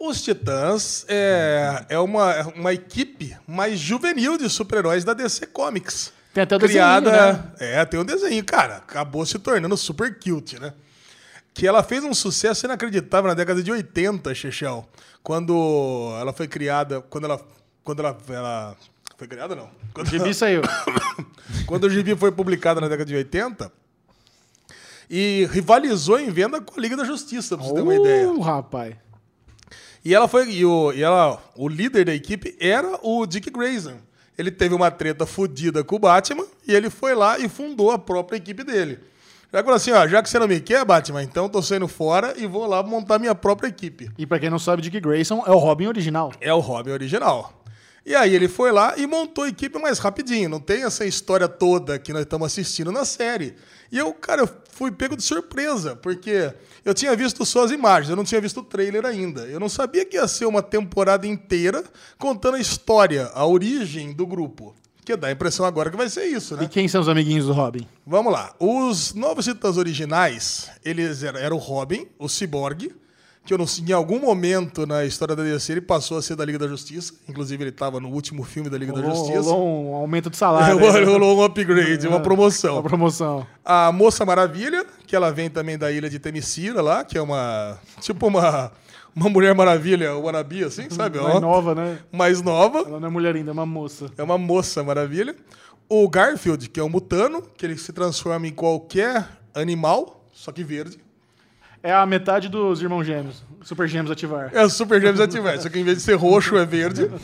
Os Titãs é, é uma, uma equipe mais juvenil de super-heróis da DC Comics. Tem até o Criada. desenho, né? É, tem um desenho, cara. Acabou se tornando super cute, né? Que ela fez um sucesso inacreditável na década de 80, Chechel. Quando ela foi criada. Quando ela. Quando ela. ela foi criada, não. Quando, O gibi saiu. quando o Gibi foi publicado na década de 80. E rivalizou em venda com a Liga da Justiça, pra você ter uma ideia. Uh, rapaz. E ela foi. E, o, e ela, o líder da equipe era o Dick Grayson. Ele teve uma treta fodida com o Batman e ele foi lá e fundou a própria equipe dele. Já falou assim: ó, já que você não me quer, Batman, então tô saindo fora e vou lá montar minha própria equipe. E pra quem não sabe, Dick Grayson é o Robin original. É o Robin original. E aí ele foi lá e montou a equipe mais rapidinho. Não tem essa história toda que nós estamos assistindo na série. E eu, cara, eu fui pego de surpresa, porque eu tinha visto só as imagens, eu não tinha visto o trailer ainda. Eu não sabia que ia ser uma temporada inteira contando a história, a origem do grupo. Que dá a impressão agora que vai ser isso, né? E quem são os amiguinhos do Robin? Vamos lá. Os novos Titãs originais, eles eram, era o Robin, o Cyborg, que eu não sei, em algum momento na história da DC ele passou a ser da Liga da Justiça. Inclusive ele estava no último filme da Liga da Rolou- Justiça. Rolou um aumento de salário. Né? rolou um upgrade, uma Uma promoção. promoção. A Moça Maravilha, que ela vem também da ilha de Temicira lá, que é uma. Tipo uma. Uma Mulher Maravilha, wannabe, assim, sabe? Mais Ó, nova, né? mais nova. Ela não é mulher ainda, é uma moça. É uma moça maravilha. O Garfield, que é um mutano, que ele se transforma em qualquer animal, só que verde. É a metade dos irmãos gêmeos. Super gêmeos ativar. É o Super Gêmeos ativar, só que em vez de ser roxo é verde.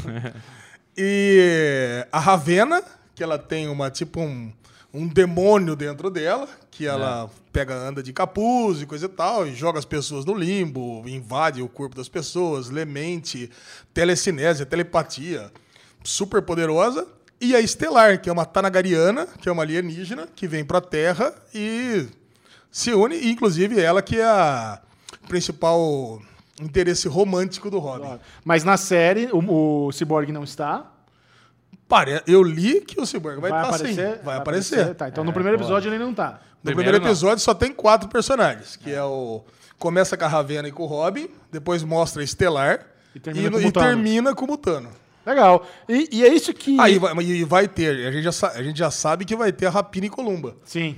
E a Ravena, que ela tem uma tipo um, um demônio dentro dela, que ela pega, anda de capuz e coisa e tal, e joga as pessoas no limbo, invade o corpo das pessoas, lemente, telecinésia, telepatia, super poderosa. E a Estelar, que é uma Tanagariana, que é uma alienígena, que vem pra Terra e se une, e inclusive ela que é a principal interesse romântico do Robin. Mas na série, o, o Cyborg não está. Pare- Eu li que o Cyborg vai, Vai, estar aparecer? sim. Vai, aparecer. Tá, então no É, primeiro pô. episódio ele não tá. No Primeiro primeiro não. episódio só tem quatro personagens, que é o começa com a Ravena e com o Robin, depois mostra a Estelar E e, termina no- com o e Mutano. termina com o Mutano. Legal. E, e é isso que. Aí vai, e vai ter, a gente, já, a gente já sabe que vai ter a Rapina e Columba, Sim.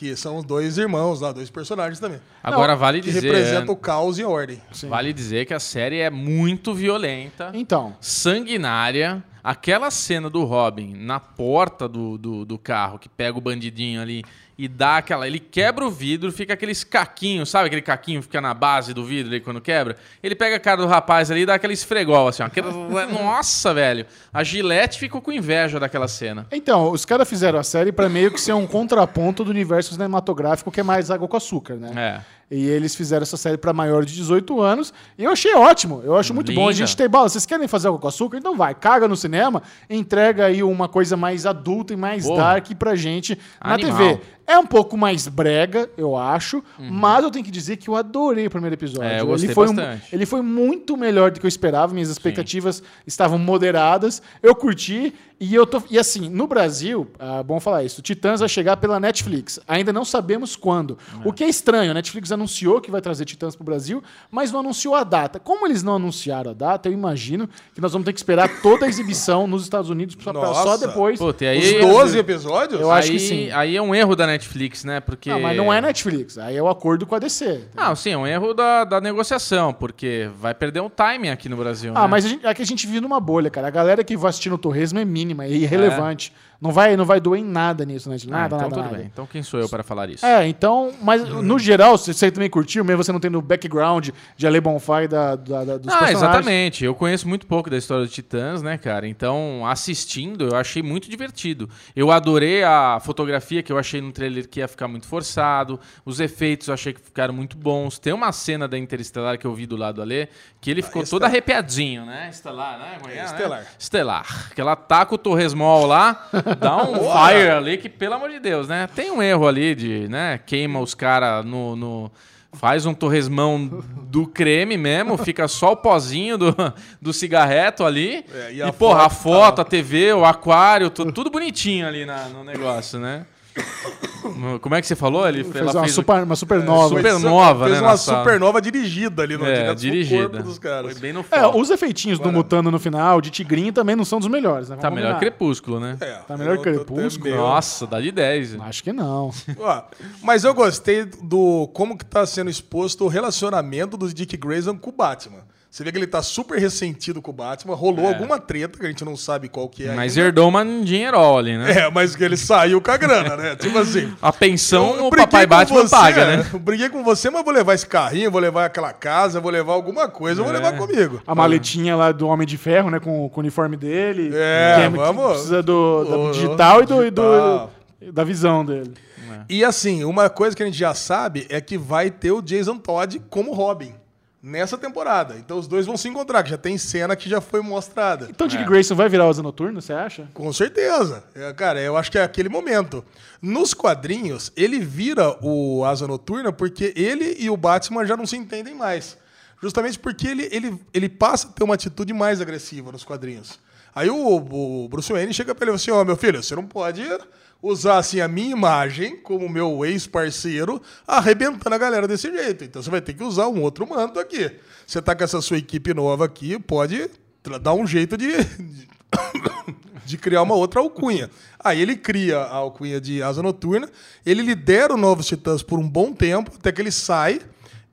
Que são os dois irmãos lá, dois personagens também, Agora vale que dizer, representam o caos e a ordem. sim. vale dizer que a série é muito violenta, Então. sanguinária. Aquela cena do Robin na porta do, do, do carro que pega o bandidinho ali e dá aquela. Ele quebra o vidro, fica aqueles caquinhos, sabe aquele caquinho que fica na base do vidro ali quando quebra? Ele pega a cara do rapaz ali e dá aquele esfregol assim, ó. Aquela- Nossa, velho. A Gillette ficou com inveja daquela cena. Então, os caras fizeram a série pra meio que ser um contraponto do universo cinematográfico que é mais água com açúcar, né? É. E eles fizeram essa série para maior de 18 anos. E eu achei ótimo. Eu acho muito bom. A Linda. gente tem bala. Vocês querem fazer algo com açúcar? Então vai, caga no cinema, entrega aí uma coisa mais adulta e mais Porra. dark pra gente na Animal. TV. É um pouco mais brega, eu acho, mas eu tenho que dizer que eu adorei o primeiro episódio. Uhum. É, eu gostei ele foi um- bastante. ele foi muito melhor do que eu esperava, minhas expectativas estavam moderadas. Eu curti e eu tô e assim, no Brasil, ah, bom falar isso, Titãs vai chegar pela Netflix. Ainda não sabemos quando. O que é estranho, a Netflix anunciou que vai trazer Titãs pro Brasil, mas não anunciou a data. Como eles não anunciaram a data, eu imagino que nós vamos ter que esperar toda a exibição nos Estados Unidos pra- pra só depois. Puta, e Os aí, 12 episódios? Eu acho aí, que sim. Aí é um erro da Netflix, né? Porque. Não, mas não é Netflix. Aí é o acordo com a DC. Ah, sim, é um erro da, da negociação, porque vai perder um timing aqui no Brasil. Ah, né? mas a gente, aqui a gente vive numa bolha, cara. A galera que vai assistir no Torresmo é mínima, é irrelevante. Não, vai, não vai doer em nada nisso, né? Ah, Nada, então nada, tudo nada. bem. Então quem sou eu para falar isso? É, então, mas no geral, você também curtiu, mesmo você não tendo o background de Ale Bonfá e da, da, da- dos Ah, personagens. exatamente. Eu conheço muito pouco da história dos Titãs, né, cara? Então, assistindo, eu achei muito divertido. Eu adorei a fotografia que eu achei no trailer que ia ficar muito forçado. Os efeitos eu achei que ficaram muito bons. Tem uma cena da Interestelar que eu vi do lado ali, que ele ficou todo Estelar. arrepiadinho, né? Estelar, né? Como é é, né? Estelar. Estelar. Que ela taca o Torresmol lá, dá um fire ali que, pelo amor de Deus, né? Tem um erro ali de, né? Queima os caras no... no- Faz um torresmão do creme mesmo, fica só o pozinho do, do cigarreto ali. É, e e, a porra, a foto foto, a TV, o aquário, tu- tudo bonitinho ali na- no negócio, né? Como é que você falou? Ele Fez ela uma, fez o- super, uma supernova. super- supernova, Fez né, uma na sala. supernova dirigida ali no É, dirigida. corpo dos caras. Foi bem no É, os efeitinhos do Mutano no final, de Tigrinho, também não são dos melhores, né? Tá melhor combinar. Crepúsculo, né? É, Tá melhor Crepúsculo? Nossa, dá de 10. Acho que não. Ó, mas eu gostei do como que tá sendo exposto o relacionamento do Dick Grayson com o Batman. Você vê que ele tá super ressentido com o Batman. Rolou alguma treta que a gente não sabe qual que é. Mas ainda. herdou uma dinheirol ali, né? É, mas que ele saiu com a grana, né? Tipo assim. A pensão eu o papai Batman você, paga, né? Eu briguei com você, mas vou levar esse carrinho, vou levar aquela casa, vou levar alguma coisa, eu vou É. levar comigo. A maletinha lá do Homem de Ferro, né? Com, com o uniforme dele. É, que que vamos. precisa do, da O- digital e do, e do- da visão dele. E assim, uma coisa que a gente já sabe é que vai ter o Jason Todd como Robin nessa temporada. Então os dois vão se encontrar, que já tem cena que já foi mostrada. Então Dick Grayson vai virar Asa Noturno, você acha? Com certeza. É, cara, eu acho que é aquele momento. Nos quadrinhos, ele vira o Asa Noturna porque ele e o Batman já não se entendem mais. Justamente porque ele, ele, ele passa a ter uma atitude mais agressiva nos quadrinhos. Aí o, o Bruce Wayne chega pra ele e fala assim, ó, meu filho, você não pode usar assim a minha imagem como meu ex-parceiro arrebentando a galera desse jeito. Então você vai ter que usar um outro manto aqui. Você tá com essa sua equipe nova aqui, pode dar um jeito de, de, de criar uma outra alcunha. Aí ele cria a alcunha de Asa Noturna, ele lidera o Novos Titãs por um bom tempo, até que ele sai,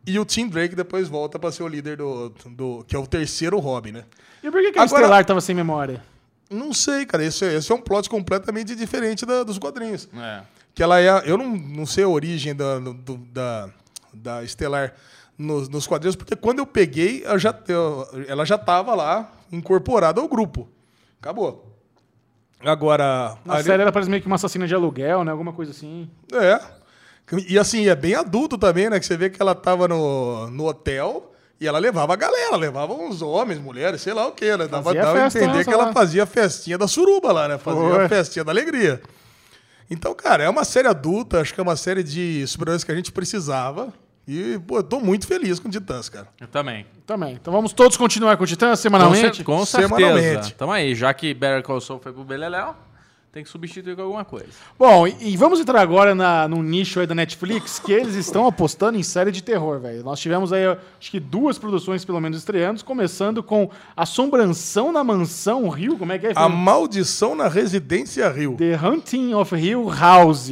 e o Tim Drake depois volta pra ser o líder do, do que é o terceiro Robin, né? E por que, que a Estelar tava sem memória? Não sei, cara. Esse, é- esse é um plot completamente diferente da- dos quadrinhos. É. Que ela é. Eu não, não sei a origem da, do- da, da Estelar nos, nos quadrinhos, porque quando eu peguei, eu já, eu- ela já estava lá, incorporada ao grupo. Acabou. Agora. Na série ela parece meio que uma assassina de aluguel, né? Alguma coisa assim. É. E assim, é bem adulto também, né? Que você vê que ela tava no, no hotel e ela levava a galera, levava uns homens, mulheres, sei lá o quê, né? Dava, dava festa, entender né, que ela fazia a festinha da suruba lá, né? Fazia a festinha da alegria. Então, cara, é uma série adulta, acho que é uma série de super-heróis que a gente precisava. E, pô, eu tô muito feliz com Titãs, cara. Eu também. Também. Então vamos todos continuar com o Titã Com, semanalmente? cer com certeza. Semanalmente. Tamo aí. Já que Better Call Saul foi pro Beleléu, tem que substituir com alguma coisa. Bom, e, e vamos entrar agora na, no nicho aí da Netflix, que eles estão apostando em série de terror, velho. Nós tivemos aí, acho que duas produções, pelo menos, estreando, começando com Assombração na Mansão Rio, como é que é? A? Maldição na Residência Rio. The Hunting of Hill House.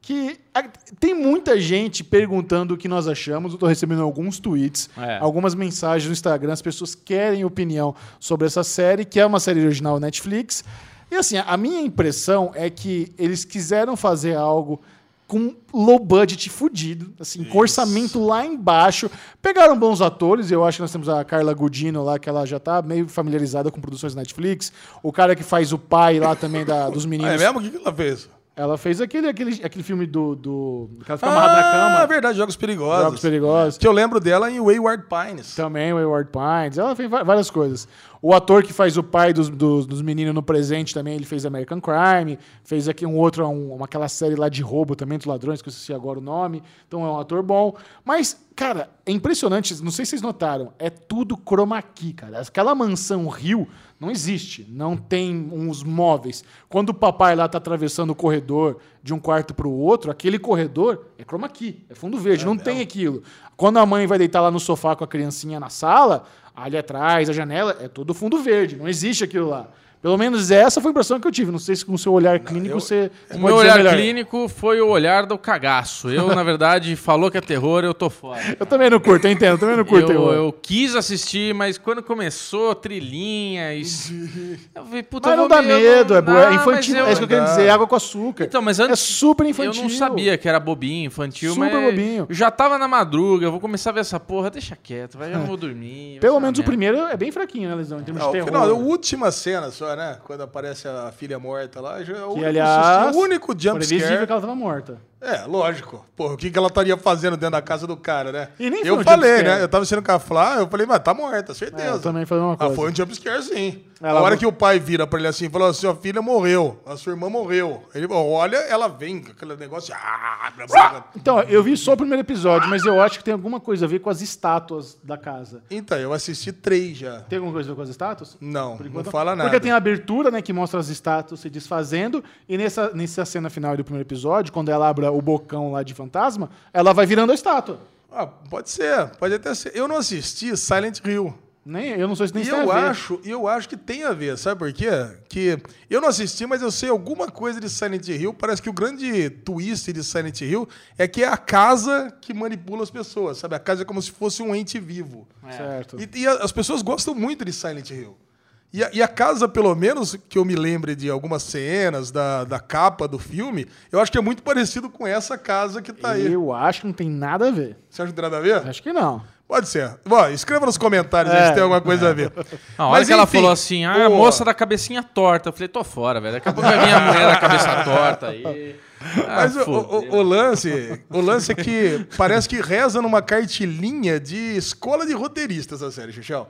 Que a- tem muita gente perguntando o que nós achamos. Eu tô recebendo alguns tweets, É. algumas mensagens no Instagram. As pessoas querem opinião sobre essa série, que é uma série original Netflix. E assim, a minha impressão é que eles quiseram fazer algo com low budget fudido, assim, com orçamento lá embaixo. Pegaram bons atores, eu acho que nós temos a Carla Gudino lá, que ela já tá meio familiarizada com produções Netflix. O cara que faz o pai lá também da, dos Ah, meninos. é mesmo? O que ela fez? Ela fez aquele, aquele, aquele filme do, do. que ela fica amarrada na cama. é verdade, Jogos Perigosos. Jogos Perigosos. Que eu lembro dela em Wayward Pines. Também Wayward Pines. Ela fez várias coisas. O ator que faz o pai dos, dos, dos meninos no presente também, ele fez American Crime. Fez aqui um outro, um, uma, aquela série lá de roubo também, dos ladrões, que eu esqueci agora o nome. Então é um ator bom. Mas, cara, é impressionante. Não sei se vocês notaram. É tudo chroma key, cara. Aquela mansão Rio não existe. Não tem uns móveis. Quando o papai lá tá atravessando o corredor de um quarto pro outro, aquele corredor é chroma key. É fundo verde. não tem aquilo. Quando a mãe vai deitar lá no sofá com a criancinha na sala, ali atrás, a janela, é todo fundo verde. Não existe aquilo lá. Pelo menos essa foi a impressão que eu tive. Não sei se com o seu olhar clínico eu- você, O meu olhar melhor. clínico foi o olhar do cagaço. Eu, na verdade, falou que é terror, eu tô fora. Eu também não curto, eu entendo. Eu também não curto. Eu, terror. eu quis assistir, mas quando começou, trilhinha, isso. Eu falei, puta, Mas eu não dá me- eu medo, é, não- boa, é infantil. mas É isso que eu quero dizer, é água com açúcar. Então, mas é antes. super infantil. Eu não sabia que era bobinho, infantil, Super mas. bobinho. Já tava na madruga, eu vou começar a ver essa porra, deixa quieto, vai, eu não vou dormir. Pelo menos o primeiro é bem fraquinho, né, Lesão? Em termos Não, de o terror. final, a última cena só, né? Quando aparece a filha morta lá, já é o Que, único, aliás, o único jump previsível que ela tava morta. É, lógico. Porra, o que, que ela estaria fazendo dentro da casa do cara, né? E nem eu falei, né? Eu tava sendo com a Flá, eu falei, mas tá morta, É, certeza. eu também falei uma Ah, coisa. foi um jumpscare, sim. Ela a hora vo- que o pai vira pra ele assim, falou assim, sua filha morreu, a sua irmã morreu. Ele olha, ela vem com aquele negócio... Ah, blá, blá, blá. Então, eu vi só o primeiro episódio, mas eu acho que tem alguma coisa a ver com as estátuas da casa. Então, eu assisti três já. Tem alguma coisa a ver com as estátuas? Não, Por não fala nada. Porque tem a abertura, né, que mostra as estátuas se desfazendo, e nessa, nessa cena final do primeiro episódio, quando ela abre o bocão lá de fantasma, ela vai virando a estátua. Ah, pode ser, pode até ser. Eu não assisti Silent Hill. Nem, eu não sei se nem E tem a eu acho, e eu acho que tem a ver, sabe por quê? Que eu não assisti, mas eu sei alguma coisa de Silent Hill. Parece que o grande twist de Silent Hill é que é a casa que manipula as pessoas, sabe? A casa é como se fosse um ente vivo. Certo. E, e as pessoas gostam muito de Silent Hill. E a, e a casa, pelo menos que eu me lembre de algumas cenas da, da capa do filme, eu acho que é muito parecido com essa casa que tá aí. Eu acho que não tem nada a ver. Você acha que tem nada a ver? Acho que não. Pode ser. Bom, escreva nos comentários aí É. se tem alguma coisa a ver. A hora Mas, que ela enfim, falou assim, ah, a o- moça da cabecinha torta. Eu falei, tô fora, velho. Daqui a pouco vai vir a mulher da cabeça torta aí. Ah, Mas o, o- o lance, o lance é que parece que reza numa cartilinha de escola de roteiristas a série, Xuxão.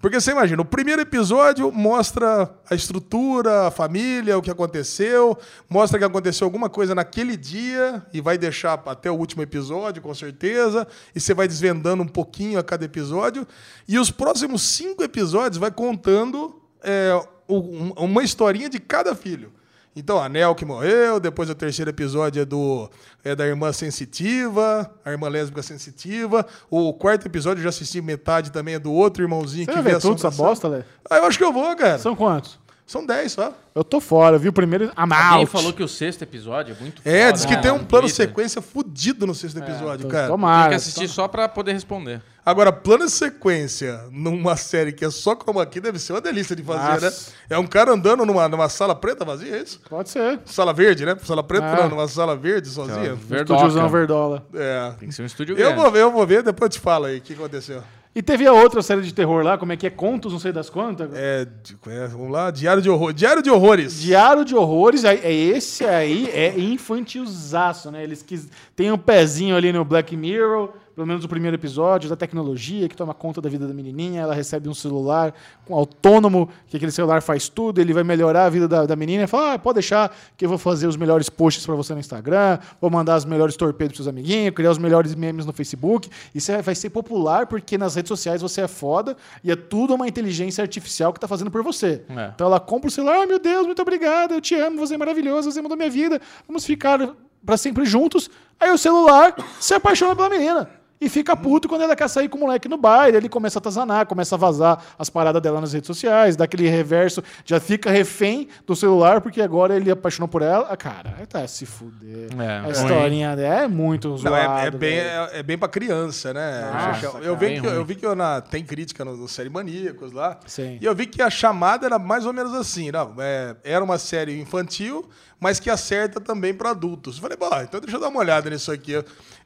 Porque você imagina, o primeiro episódio mostra a estrutura, a família, o que aconteceu, mostra que aconteceu alguma coisa naquele dia e vai deixar até o último episódio, com certeza, e você vai desvendando um pouquinho a cada episódio. E os próximos cinco episódios vai contando é, um- uma historinha de cada filho. Então, a Nel que morreu, depois o terceiro episódio é, do, é da irmã sensitiva, a irmã lésbica sensitiva. O quarto episódio eu já assisti metade também, é do outro irmãozinho Você que vê tudo essa bosta, Lé? Ah, eu acho que eu vou, cara. São, quantos? São 10 só. Eu tô fora, viu? O primeiro. I'm Alguém out. falou que o sexto episódio é muito É, foda, diz que né, tem um no plano Twitter. sequência fudido no sexto episódio, Tô- cara. Tem Tomara. que assistir só pra poder responder. Agora, plano sequência numa série que é só chroma key deve ser uma delícia de fazer, Nossa. né? É um cara andando numa, numa sala preta vazia, é isso? Pode ser. Sala verde, né? Sala preta Ah. não, numa sala verde sozinha. Estúdiozão Verdola. É. Tem que ser um estúdio Eu grande. vou ver, eu vou ver, depois eu te falo aí o que aconteceu. E teve a outra série de terror lá, como é que é? Contos, não sei das quantas. É, é, vamos lá, Diário de Horror. Diário de Horrores. Diário de Horrores, aí- é esse aí, é infantilzaço, né? Eles quis, tem um pezinho ali no Black Mirror, pelo menos o primeiro episódio, da tecnologia que toma conta da vida da menininha. Ela recebe um celular com autônomo, que aquele celular faz tudo, ele vai melhorar a vida da, da menina. E fala, ah, pode deixar que eu vou fazer os melhores posts para você no Instagram, vou mandar os melhores torpedos pros seus amiguinhos, criar os melhores memes no Facebook. Isso é- vai ser popular porque nas redes sociais você é foda e é tudo uma inteligência artificial que tá fazendo por você. É. Então ela compra o celular, ai meu Deus, muito obrigada, eu te amo, você é maravilhoso, você mudou minha vida, vamos ficar pra sempre juntos. Aí o celular se apaixona pela menina. E fica puto quando ela quer sair com o moleque no baile. Ele começa a atazanar, começa a vazar as paradas dela nas redes sociais, dá aquele reverso, já fica refém do celular, porque agora ele apaixonou por ela. Ah, cara, aí tá se fuder. É, a historinha dela é muito Não, zoado. é, é bem, é, é bem pra criança, né? Nossa, eu, vi que, eu vi que eu na, tem crítica no, no Série Maníacos lá. Sim. E eu vi que a chamada era mais ou menos assim. Não, é, era uma série infantil, mas que acerta também para adultos. Eu falei, bom, então deixa eu dar uma olhada nisso aqui.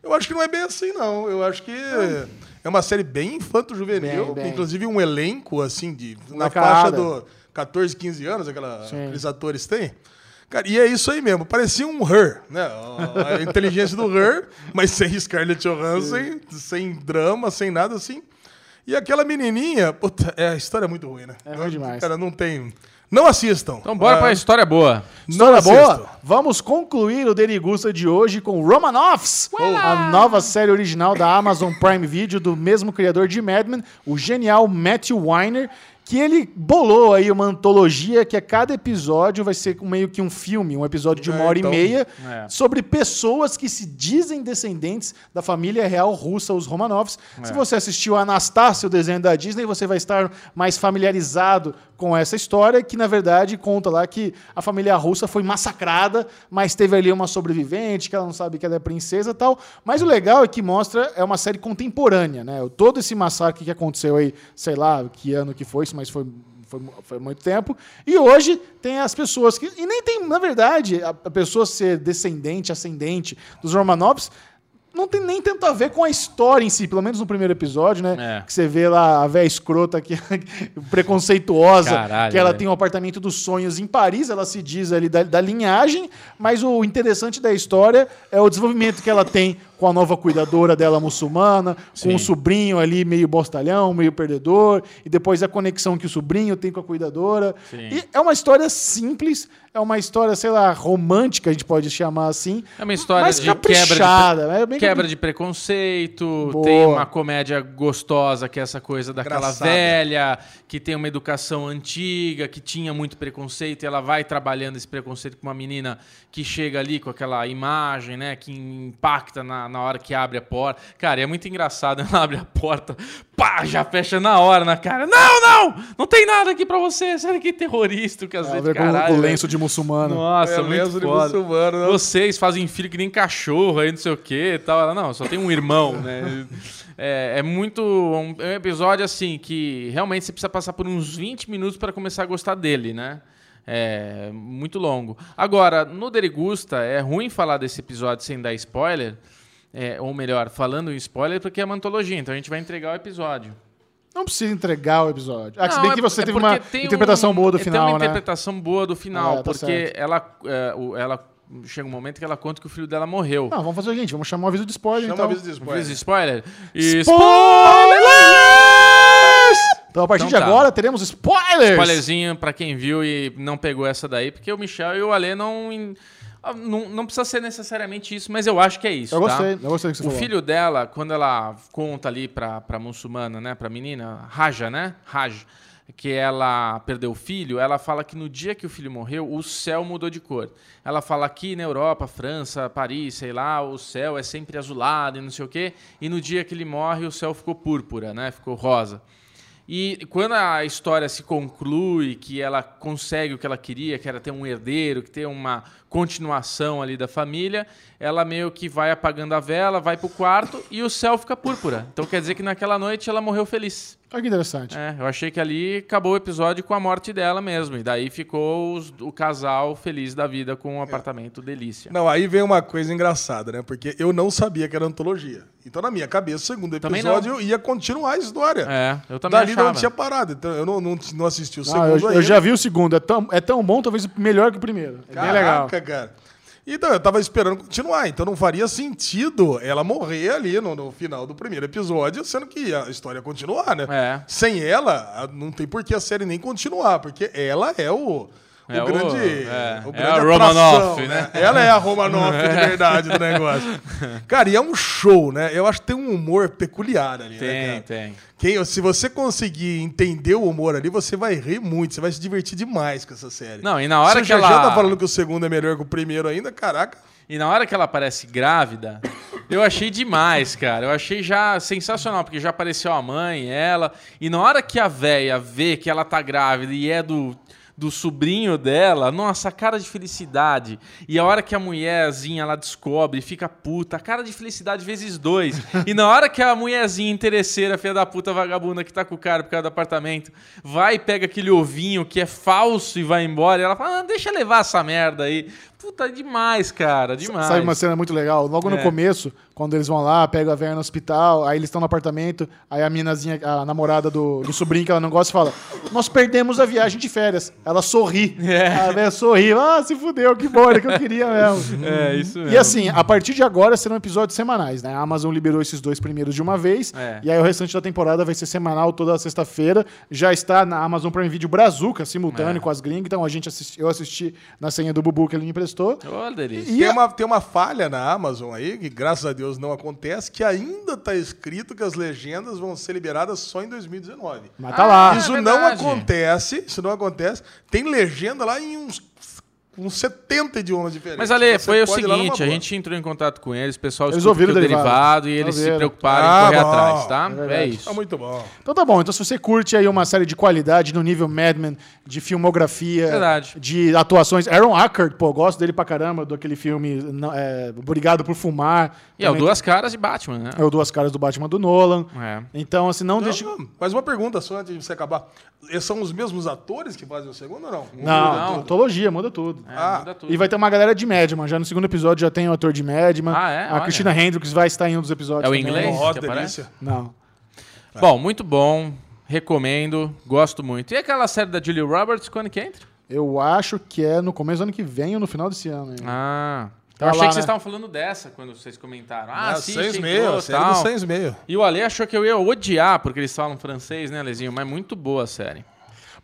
Eu acho que não é bem assim, não. Eu acho que é uma série bem infanto-juvenil. Inclusive um elenco, assim, de, na faixa do 14, 15 anos, aquela, Sim. aqueles atores têm. Cara, e é isso aí mesmo. Parecia um Her, né? A, inteligência do Her, mas sem Scarlett Johansson, sem drama, sem nada assim. E aquela menininha, puta, é, a história é muito ruim, né? É ruim demais. Cara, não tem. Não assistam. Então bora Ah, pra história boa. História Não boa? assistam. Vamos concluir o Derigusta de hoje com Romanoffs, a nova série original da Amazon Prime Video do mesmo criador de Mad Men, o genial Matthew Weiner, que ele bolou aí uma antologia que a cada episódio vai ser meio que um filme, um episódio de uma É, hora então, e meia, é. sobre pessoas que se dizem descendentes da família real russa, os Romanovs. Se você assistiu a Anastácia, o desenho da Disney, você vai estar mais familiarizado com essa história, que na verdade conta lá que a família russa foi massacrada, mas teve ali uma sobrevivente, que ela não sabe que ela é princesa e tal. Mas o legal é que mostra, é uma série contemporânea, né? Todo esse massacre que aconteceu aí, sei lá que ano que foi, mas foi foi, foi muito tempo. E hoje tem as pessoas que. E nem tem, na verdade, a, a pessoa ser descendente, ascendente dos Romanovs. Não tem nem tanto a ver com a história em si, pelo menos no primeiro episódio, né? É. Que você vê lá a véia escrota, que, preconceituosa, Caralho, que ela velho. tem um apartamento dos sonhos em Paris, ela se diz ali da, da linhagem, mas o interessante da história é o desenvolvimento que ela tem com a nova cuidadora dela muçulmana, com o sobrinho ali meio bostalhão, meio perdedor, e depois a conexão que o sobrinho tem com a cuidadora. Sim. E é uma história simples, é uma história, sei lá, romântica, a gente pode chamar assim. É uma história Mas de quebra de, caprichada, é pre- bem quebra de preconceito, Boa. tem uma comédia gostosa, que é essa coisa daquela Engraçada. velha, que tem uma educação antiga, que tinha muito preconceito, e ela vai trabalhando esse preconceito com uma menina que chega ali com aquela imagem, né, que impacta na, na hora que abre a porta. Cara, é muito engraçado, ela abre a porta, pá, já fecha na hora na cara. Não, não! Não tem nada aqui pra você, sério que terrorista, que às Ela vezes, caralho, o velho. lenço de muçulmano. Nossa, É, muito lenço de foda. muçulmano, né? Vocês fazem filho que nem cachorro aí, não sei o que e tal. Ela, não, só tem um irmão, né? É, é muito. Um, é um episódio assim que realmente você precisa passar por uns 20 minutos para começar a gostar dele, né? É muito longo. Agora, no Derigusta, é ruim falar desse episódio sem dar spoiler. É, ou melhor, falando em spoiler, porque é uma antologia, então a gente vai entregar o episódio. Não precisa entregar o episódio. Ah, se Não, bem é- que você é teve uma tem interpretação um- boa do Tem final, uma né? interpretação boa do final, É, tá porque certo. ela, é, o- ela chega um momento que ela conta que o filho dela morreu. Não, vamos fazer o seguinte, vamos chamar o aviso de spoiler, Chama então. aviso de spoiler. Fiz spoiler? Spoilers! Então, a partir Então de tá. agora, teremos spoilers! Spoilerzinho pra quem viu e não pegou essa daí, porque o Michel e o Alê não, ah, não. Não precisa ser necessariamente isso, mas eu acho que é isso. Eu tá? gostei, eu gostei que você O falou. filho dela, quando ela conta ali pra, pra muçulmana, né? Pra menina, Raja, né? Raj, que ela perdeu o filho, ela fala que no dia que o filho morreu, o céu mudou de cor. Ela fala aqui na Europa, França, Paris, sei lá, o céu é sempre azulado e não sei o quê. E no dia que ele morre, o céu ficou púrpura, né? Ficou rosa. E quando a história se conclui, que ela consegue o que ela queria, que era ter um herdeiro, que ter uma continuação ali da família, ela meio que vai apagando a vela, vai pro quarto e o céu fica púrpura. Então quer dizer que naquela noite ela morreu feliz. Olha que interessante. É, eu achei que ali acabou o episódio com a morte dela mesmo. E daí ficou os- o casal feliz da vida com um apartamento delícia. Não, aí vem uma coisa engraçada, né? Porque eu não sabia que era antologia. Então, na minha cabeça, o segundo episódio ia continuar a história. É, eu também Dali achava. onde tinha parado. Então, eu não, não, não assisti o Ah, segundo eu, eu ainda. já vi o segundo, é tão, é tão bom, talvez melhor que o primeiro. É bem legal. Caraca, cara. Então, eu tava esperando continuar, então não faria sentido ela morrer ali no, no final do primeiro episódio, sendo que a história ia continuar, né? É. Sem ela, não tem por que a série nem continuar, porque ela é o É o- grande. é, o é grande a atração, Romanoff, né? Ela é a Romanoff de verdade do negócio. Cara, e é um show, né? Eu acho que tem um humor peculiar ali, né, Tem, cara? tem. Quem, se você conseguir entender o humor ali, você vai rir muito, você vai se divertir demais com essa série. Não, e na hora se que ela- tá falando que o segundo é melhor que o primeiro ainda, caraca. E na hora que ela aparece grávida, eu achei demais, cara. Eu achei já sensacional, porque já apareceu a mãe, ela. E na hora que a véia vê que ela tá grávida e é do, do sobrinho dela, nossa, cara de felicidade. E a hora que a mulherzinha ela descobre, fica puta, a cara de felicidade vezes dois. E na hora que a mulherzinha interesseira, filha da puta vagabunda que tá com o cara por causa do apartamento, vai e pega aquele ovinho que é falso e vai embora, e ela fala, ah, deixa levar essa merda aí. Puta, demais, cara, demais. Sabe uma cena muito legal? Logo no É. começo, quando eles vão lá, pegam a velha no hospital, aí eles estão no apartamento, aí a minazinha, a namorada do, do sobrinho que ela não gosta, fala: Nós perdemos a viagem de férias. ela sorri. É. A velha sorri. Ah, se fudeu, que bom, era que eu queria mesmo. É, isso E assim, a partir de agora serão episódios semanais, né? A Amazon liberou esses dois primeiros de uma vez. É. E aí o restante da temporada vai ser semanal toda sexta-feira. Já está na Amazon Prime Video Brazuca, simultâneo É. com as gringas. Então a gente assisti, eu assisti na senha do Bubu que ele me emprestou. Delícia. E Tem a- uma, tem uma falha na Amazon aí, que graças a Deus não acontece, que ainda tá escrito que as legendas vão ser liberadas só em 2019. Mas tá Ah, lá. isso é não acontece, isso não acontece. Tem legenda lá em uns, uns 70 idiomas diferentes. Mas, Ale, Você foi o seguinte, a gente entrou em contato com eles, o pessoal Eles ouviram o Derivado. derivado e eles se preocuparam Ah, em correr bom. atrás, tá? É É, isso. Tá muito bom. Então tá bom. Então se você curte aí uma série de qualidade no nível Mad Men, de filmografia, Verdade. de atuações. Aaron Eckhart, pô, gosto dele pra caramba, do aquele filme não, é, Obrigado por Fumar. E é o Duas Caras de Batman, né? É o Duas Caras do Batman do Nolan. É. Então, assim, não, deixe... Não, mas uma pergunta só antes de você acabar. São os mesmos atores que fazem o segundo ou não? Não, Não. antologia, muda tudo. É, Ah, muda tudo. E vai ter uma galera de Madman. Já no segundo episódio já tem o ator de Madman. Ah, é? A Olha. Christina Hendricks vai estar em um dos episódios É o também. inglês? Ó, que delícia. Não. Bom, muito bom. Recomendo, gosto muito. E aquela série da Julia Roberts, quando que entra? Eu acho que é no começo do ano que vem ou no final desse ano. hein? Ah. Tá eu achei lá, que vocês né? estavam falando dessa quando vocês comentaram. Ah, Ah, assiste, seis meio, tal. seis meio. E o Ale achou que eu ia odiar, porque eles falam francês, né, Lezinho? Mas muito boa a série.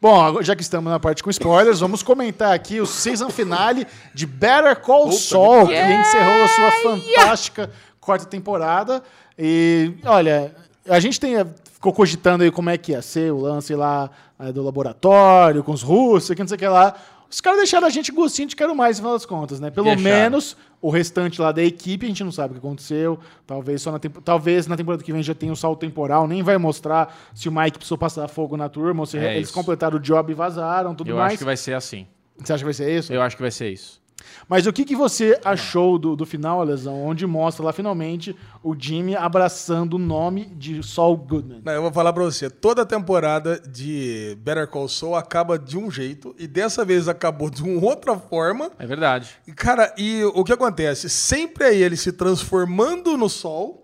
Bom, já que estamos na parte com spoilers, vamos comentar aqui o season finale de Better Call Saul, que encerrou a sua fantástica quarta temporada. E, olha, a gente tem, ficou cogitando aí como é que ia ser o lance lá eh, do laboratório, com os russos, que não sei o que lá. Os caras deixaram a gente gostinho de quero mais, no final das contas, né? Pelo Deixaram. menos o restante lá da equipe, a gente não sabe o que aconteceu. Talvez só na, talvez na temporada que vem já tenha um salto temporal, nem vai mostrar se o Mike precisou passar fogo na turma, ou se É eles isso. completaram o job e vazaram, tudo eu mais. acho que vai ser assim. Você acha que vai ser isso? Eu acho que vai ser isso. Mas o que, que você achou do, do final, Lesão, onde mostra lá finalmente o Jimmy abraçando o nome de Saul Goodman? Não, eu vou falar pra você, toda temporada de Better Call Saul acaba de um jeito e dessa vez acabou de uma outra forma. É verdade. E, Cara, e o que acontece? Sempre é ele se transformando no sol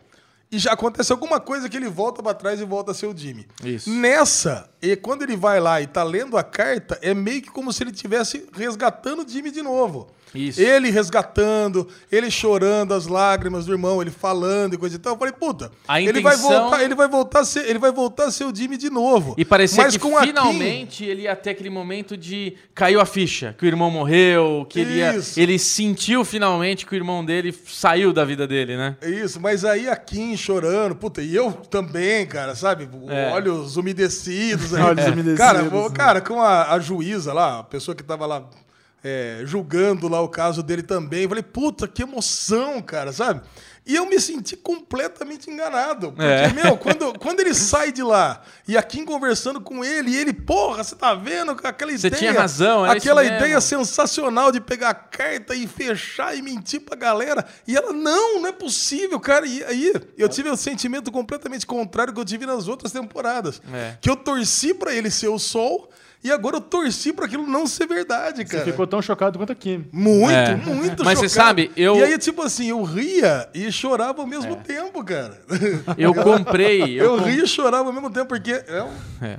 e já acontece alguma coisa que ele volta pra trás e volta a ser o Jimmy. Isso. Nessa, e quando ele vai lá e tá lendo a carta, é meio que como se ele estivesse resgatando o Jimmy de novo. Isso. Ele resgatando, ele chorando as lágrimas do irmão, ele falando e coisa e tal. Eu falei, puta, A ele vai intenção- voltar, ele vai voltar a ser, ele vai voltar a ser o Jimmy de novo. E parecia Mas que com a Kim- finalmente ele ia ter aquele momento de caiu a ficha, que o irmão morreu, que ele, ia, ele sentiu finalmente que o irmão dele saiu da vida dele, né? Isso, mas aí a Kim chorando, puta, e eu também, cara, sabe? É. Olhos umedecidos. aí. Olhos umedecidos, Cara, né? cara, com a, a juíza lá, a pessoa que tava lá é, julgando lá o caso dele também, eu falei, puta, que emoção, cara, sabe? E eu me senti completamente enganado. Porque, É. meu, quando, quando ele sai de lá e a Kim conversando com ele, e ele, porra, você tá vendo aquela Você ideia. tinha razão, era Aquela isso mesmo. ideia sensacional de pegar a carta e fechar e mentir pra galera. E ela, não, não é possível, cara. E aí eu tive o sentimento completamente contrário que eu tive nas outras temporadas. É. Que eu torci pra ele ser o sol e agora eu torci pra aquilo não ser verdade, Você cara. ficou tão chocado quanto a Kim. Muito, É. muito Mas você chocado. sabe, eu- E aí, tipo assim, eu ria e chorava ao mesmo tempo, cara. Eu comprei. Eu, Eu, com- ria e chorava ao mesmo tempo, porque é é.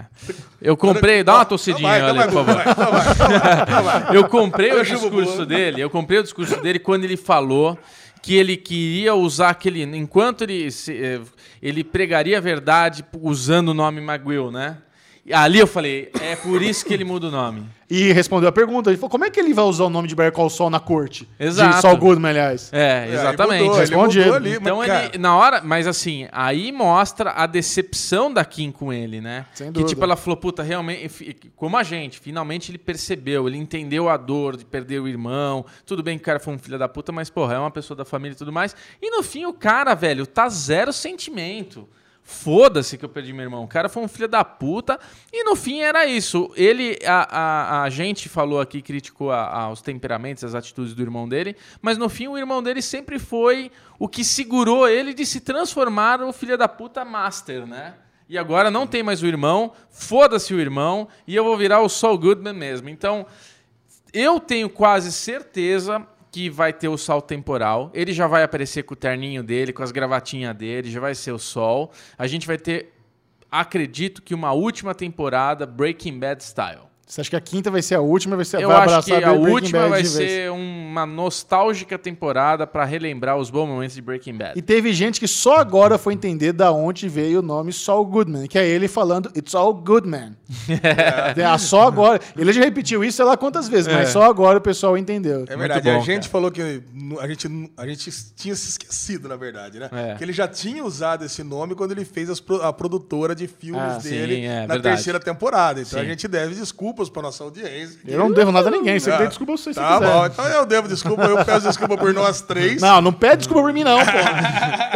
Eu comprei. Dá uma tossidinha, Vai, ali, vai, por favor. vai, vai. Eu comprei o discurso dele. Eu comprei o discurso dele quando ele falou que ele queria usar aquele. Enquanto ele, se- eh, ele pregaria a verdade usando o nome McGill, né? E ali eu falei, é por isso que ele muda o nome. E respondeu a pergunta. Ele falou: como é que ele vai usar o nome de Better Call Saul na corte? Exato. De Saul Goodman, aliás. É, exatamente. mudou, ele mudou ali, Então mas, ele, cara, na hora, mas assim, aí mostra a decepção da Kim com ele, né? Sem que dúvida. tipo, ela falou, puta, realmente, como a gente, finalmente ele percebeu, ele entendeu a dor de perder o irmão. Tudo bem que o cara foi um filho da puta, mas, porra, é uma pessoa da família e tudo mais. E no fim, o cara, velho, tá zero sentimento. Foda-se que eu perdi meu irmão. O cara foi um filho da puta. E no fim era isso. Ele, a, a, a gente falou aqui, criticou a- a- os temperamentos, as atitudes do irmão dele. Mas no fim, o irmão dele sempre foi o que segurou ele de se transformar no filho da puta master, né? E agora não tem mais o irmão. Foda-se o irmão. E eu vou virar o Saul Goodman mesmo. Então, eu tenho quase certeza que vai ter o sol temporal. Ele já vai aparecer com o terninho dele, com as gravatinhas dele, já vai ser o sol. A gente vai ter, acredito que uma última temporada Breaking Bad style. Você acha que a quinta vai ser a última, vai ser Eu vai acho abraçar que a Breaking última Bad vai ser uma nostálgica temporada pra relembrar os bons momentos de Breaking Bad. E teve gente que só agora foi entender da onde veio o nome Saul Goodman, que é ele falando It's all good, man. É, só agora. Ele já repetiu isso sei lá quantas vezes, mas só agora o pessoal entendeu. É verdade, bom, a gente cara. falou que a gente, a gente tinha se esquecido, na verdade, né? É. Que ele já tinha usado esse nome quando ele fez as a produtora de filmes Ah, dele sim, é, na verdade. terceira temporada. Então Sim. a gente deve desculpas pra nossa audiência. Eu não devo nada a ninguém, você Ah, tem desculpa se você Tá quiser. bom, então eu devo desculpa, eu peço desculpa por nós três. Não, não pede desculpa por mim não, pô.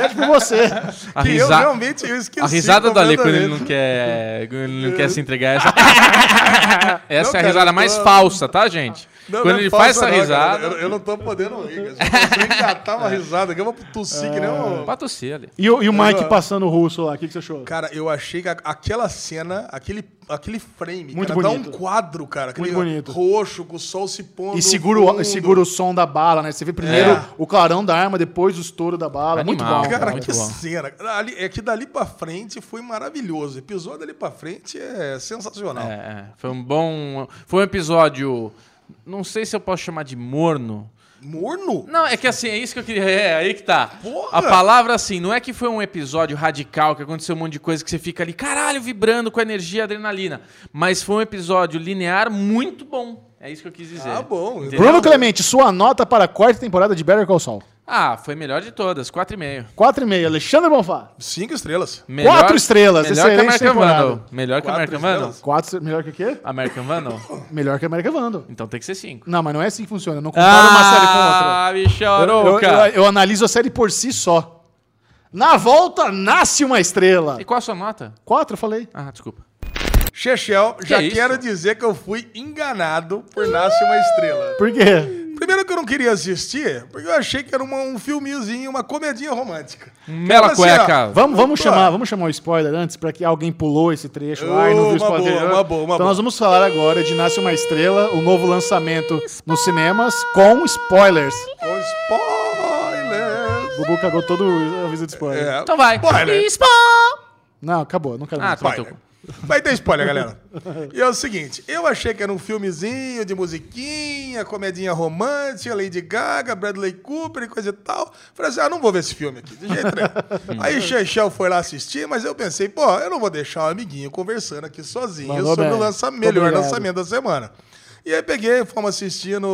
pede por você. A, que eu risa- realmente eu esqueci. a risada do Ale quando ele não quer, ele não quer se entregar essa. essa Não, é a cara, risada eu mais tô- falsa, tá, gente? Não, quando não é ele faz essa não, cara. risada. Eu, eu não tô podendo rir. cara. Se eu engatar uma risada aqui, eu vou tossir que nem um... Pra tossir ali. E, o- e o Mike Eu- passando o russo lá, o que, que você achou? Cara, eu achei que a- aquela cena, aquele, aquele frame, Muito cara, dá bonito. um quadro, cara. Aquele Muito bonito. roxo, com o sol se pondo. E segura, o, segura o som da bala, né? Você vê primeiro É. o clarão da arma, depois o estouro da bala. muito Animal, bom. Cara, Muito que bom. cena. Ali, é que dali pra frente foi maravilhoso. O episódio dali pra frente é sensacional. É, é, foi um bom. Foi um episódio. Não sei se eu posso chamar de morno. Morno? Não, é que assim, é isso que eu queria. É, aí que tá. Porra! A palavra, assim, não é que foi um episódio radical, que aconteceu um monte de coisa que você fica ali, caralho, vibrando com energia e adrenalina. Mas foi um episódio linear muito bom. É isso que eu quis dizer. Ah, bom. Entendeu? Bruno Clemente, sua nota para a quarta temporada de Better Call Saul. Ah, foi melhor de todas, 4,5. 4,5. Alexandre Bonfá. Cinco estrelas. Melhor- Quatro estrelas, Melhor que excelente American temporada. Vandal. Melhor que Quatro American Vandal. 4, melhor que o quê? American Vandal? Melhor que América Vandal. Então tem que ser 5. Não, mas não é assim que funciona. Eu não comparo uma série com outra. Ah, Eu, eu, bichoroca. eu- eu analiso a série por si só. Na volta, nasce uma estrela. E qual a sua nota? Quatro, eu falei. Ah, desculpa. Chechel, já é quero dizer que eu fui enganado por Nasce uma Estrela. Por quê? Primeiro que eu não queria assistir, porque eu achei que era uma- um filmezinho, uma comedinha romântica. Mela Então, assim, ó, cueca. Vamos, vamos, Pô. chamar, vamos chamar o spoiler antes, pra que alguém pulou esse trecho lá e não viu o Uma spoiler. boa, anterior. uma boa, uma então boa. nós vamos falar agora de Nasce uma Estrela, o novo lançamento nos cinemas, com spoilers. Com spoilers. O Bubu cagou todo o aviso de spoiler. É, Então vai. Spoiler. Não, acabou, não quero Ah, mais. tá. Vai ter spoiler, galera. E é o seguinte, eu achei que era um filmezinho de musiquinha, comedinha romântica, Lady Gaga, Bradley Cooper e coisa e tal. Falei assim, ah, não vou ver esse filme aqui, de jeito nenhum. Aí o Chechel foi lá assistir, mas eu pensei, pô, eu não vou deixar o amiguinho conversando aqui sozinho Mandou sobre bem. o lança Muito melhor lançamento da semana. E aí peguei, fomos assistindo...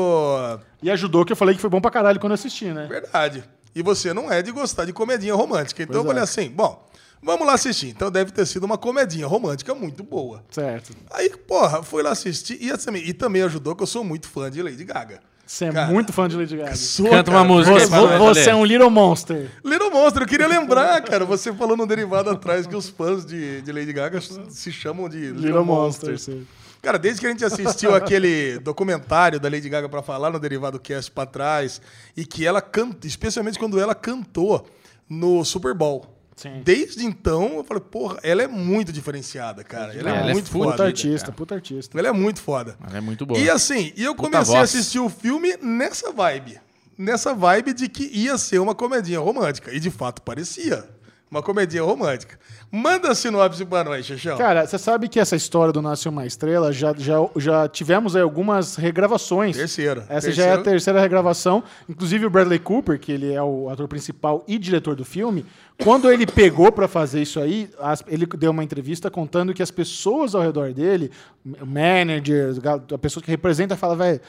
E ajudou que eu falei que foi bom pra caralho quando eu assisti, né? Verdade. E você não é de gostar de comedinha romântica. Então Pois eu falei é. assim, bom, vamos lá assistir. Então deve ter sido uma comedinha romântica muito boa. Certo. Aí, porra, fui lá assistir e, assim, e também ajudou que eu sou muito fã de Lady Gaga. Você é Cara, muito fã de Lady Gaga. Sou, Canta uma cara. música Você, aí você é um little monster. Little Monstro, eu queria lembrar, cara. Você falou no derivado atrás que os fãs de, de Lady Gaga se chamam de Little, Little Monsters. monster. sim. Cara, desde que a gente assistiu aquele documentário da Lady Gaga pra falar no Derivado Cast pra trás, e que ela canta, especialmente quando ela cantou no Super Bowl. Sim. Desde então, eu falei, porra, ela é muito diferenciada, cara. Ela, Ela é é muito full Puta foda. artista, puta artista. Ela é muito foda. Ela é muito boa. E assim, e eu Puta comecei a voz. assistir o filme nessa vibe. Nessa vibe de que ia ser uma comedinha romântica. E de fato parecia. Uma comedinha romântica. Manda sinopse pra nós, Xixão. Cara, você sabe que essa história do Nasce uma Estrela já, já, já tivemos aí algumas regravações. Terceira. Essa já é a Terceira. regravação. Inclusive o Bradley Cooper, que ele é o ator principal e diretor do filme, quando ele pegou pra fazer isso aí, ele deu uma entrevista contando que as pessoas ao redor dele, o manager, a pessoa que representa, fala, velho.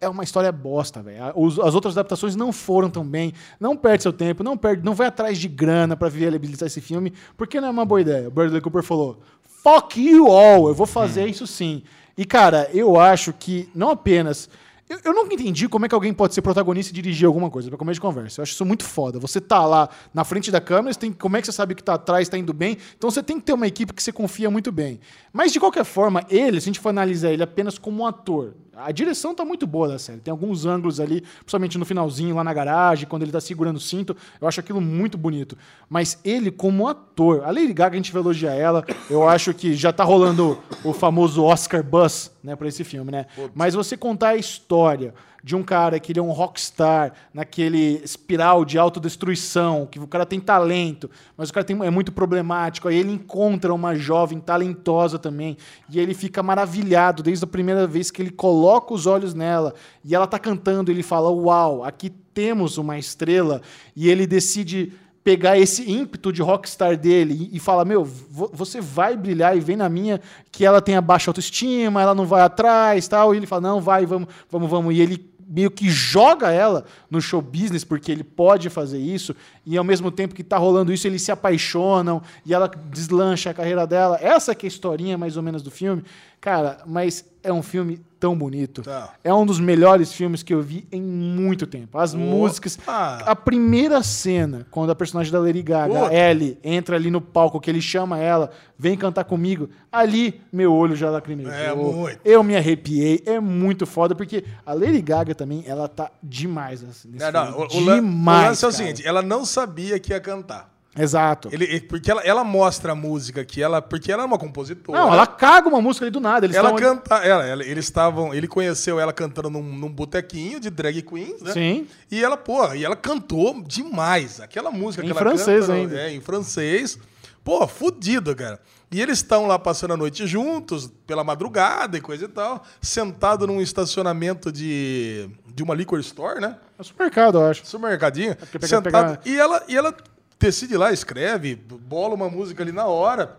É uma história bosta, velho. As outras adaptações não foram tão bem. Não perde seu tempo, não perde, não vai atrás de grana pra viabilizar esse filme, porque não é uma boa ideia. O Bradley Cooper falou: "Fuck you all, eu vou fazer isso sim". E cara, eu acho que não apenas eu, eu nunca entendi como é que alguém pode ser protagonista e dirigir alguma coisa pra começo de conversa. Eu acho isso muito foda. Você tá lá na frente da câmera, você tem, como é que você sabe que tá atrás tá indo bem? Então você tem que ter uma equipe que você confia muito bem. Mas de qualquer forma, ele, se a gente for analisar ele apenas como um ator, a direção tá muito boa da série. Tem alguns ângulos ali, principalmente no finalzinho, lá na garagem, quando ele tá segurando o cinto. Eu acho aquilo muito bonito. Mas ele, como ator, a Lady Gaga, a gente vai elogiar ela. Eu acho que já tá rolando o famoso Oscar Buzz né, para esse filme, né? Mas você contar a história de um cara que ele é um rockstar naquele espiral de autodestruição, que o cara tem talento, mas o cara tem, é muito problemático, aí ele encontra uma jovem talentosa também, e ele fica maravilhado desde a primeira vez que ele coloca os olhos nela, e ela tá cantando, ele fala: "Uau, aqui temos uma estrela", e ele decide pegar esse ímpeto de rockstar dele e, falar: Meu, vo- você vai brilhar e vem na minha que ela tem a baixa autoestima, ela não vai atrás tal. E ele fala: Não, vai, vamos, vamos, vamos. E ele meio que joga ela no show business porque ele pode fazer isso e ao mesmo tempo que tá rolando isso eles se apaixonam e ela deslancha a carreira dela. Essa que é a historinha mais ou menos do filme cara mas é um filme tão bonito Tá. é um dos melhores filmes que eu vi em muito tempo as músicas a primeira cena, quando a personagem da Lady Gaga, Puta. a Ellie, entra ali no palco, que ele chama ela, vem cantar comigo, ali meu olho já lacrimejou. É, muito. Eu me arrepiei, é muito foda, porque a Lady Gaga também, ela tá demais assim, nesse não, filme. o, demais, o lance é o seguinte, ela não sabia que ia cantar. Exato. Ele, porque ela, ela mostra a música aqui, ela, porque ela é uma compositora. Não, ela caga uma música ali do nada. Eles ela tão- canta, ela, ela- eles estavam, ele conheceu ela cantando num, num botequinho de drag queens, né? Sim. E ela, pô, e ela cantou demais. Aquela música Em que ela francês canta, ainda. É, em francês. Pô, fudido, cara. E eles estão lá passando a noite juntos, pela madrugada e coisa e tal, sentado num estacionamento de, de uma liquor store, né? É supermercado, eu acho. supermercadinho, pega- sentado. pega- E, ela, e ela decide lá, escreve, bola uma música ali na hora.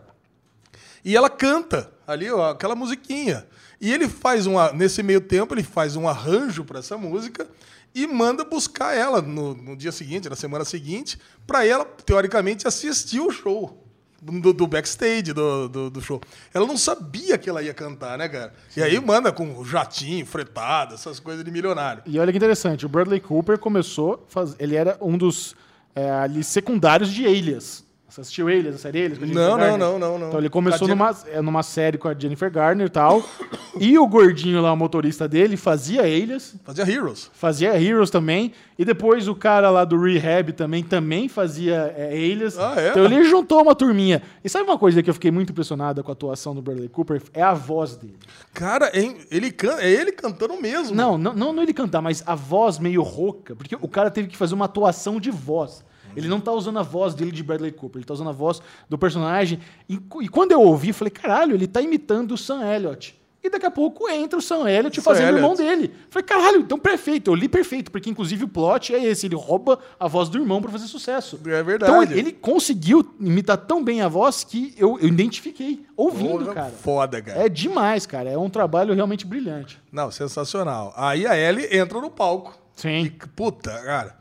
E ela canta ali, ó, aquela musiquinha. E ele faz uma. Nesse meio tempo, ele faz um arranjo para essa música e manda buscar ela no, no dia seguinte, na semana seguinte, para ela, teoricamente, assistir o show. Do, do backstage do, do, do show. Ela não sabia que ela ia cantar, né, cara? E aí manda com jatinho, fretado, essas coisas de milionário. E olha que interessante, o Bradley Cooper começou, faz... ele era um dos é, ali secundários de Alias. Você assistiu Alias, a série Alias? com a Jennifer Não, não, não, não, não. Então ele começou numa, é, numa série com a Jennifer Garner e tal. e o gordinho lá, o motorista dele, fazia Alias, Fazia Heroes. fazia Heroes também. E depois o cara lá do Rehab também, também fazia é, Alias. Ah, é? Então ele juntou uma turminha. E sabe uma coisa que eu fiquei muito impressionada com a atuação do Bradley Cooper? É a voz dele. Cara, hein, ele can... é ele cantando mesmo. Não, não, não, não ele cantar, mas a voz meio rouca, porque o cara teve que fazer uma atuação de voz. Ele não tá usando a voz dele de Bradley Cooper, ele tá usando a voz do personagem. E, e quando eu ouvi, falei, caralho, ele tá imitando o Sam Elliott. E daqui a pouco entra o Sam Elliott Sam fazendo o irmão dele. Falei, caralho, então perfeito. Eu li perfeito, porque inclusive o plot é esse, ele rouba a voz do irmão pra fazer sucesso. É verdade. Então ele, ele conseguiu imitar tão bem a voz que eu, eu identifiquei ouvindo, Porra, cara. Foda, cara. É demais, cara. É um trabalho realmente brilhante. Não, sensacional. Aí a Ellie entra no palco. Sim. E, puta, cara,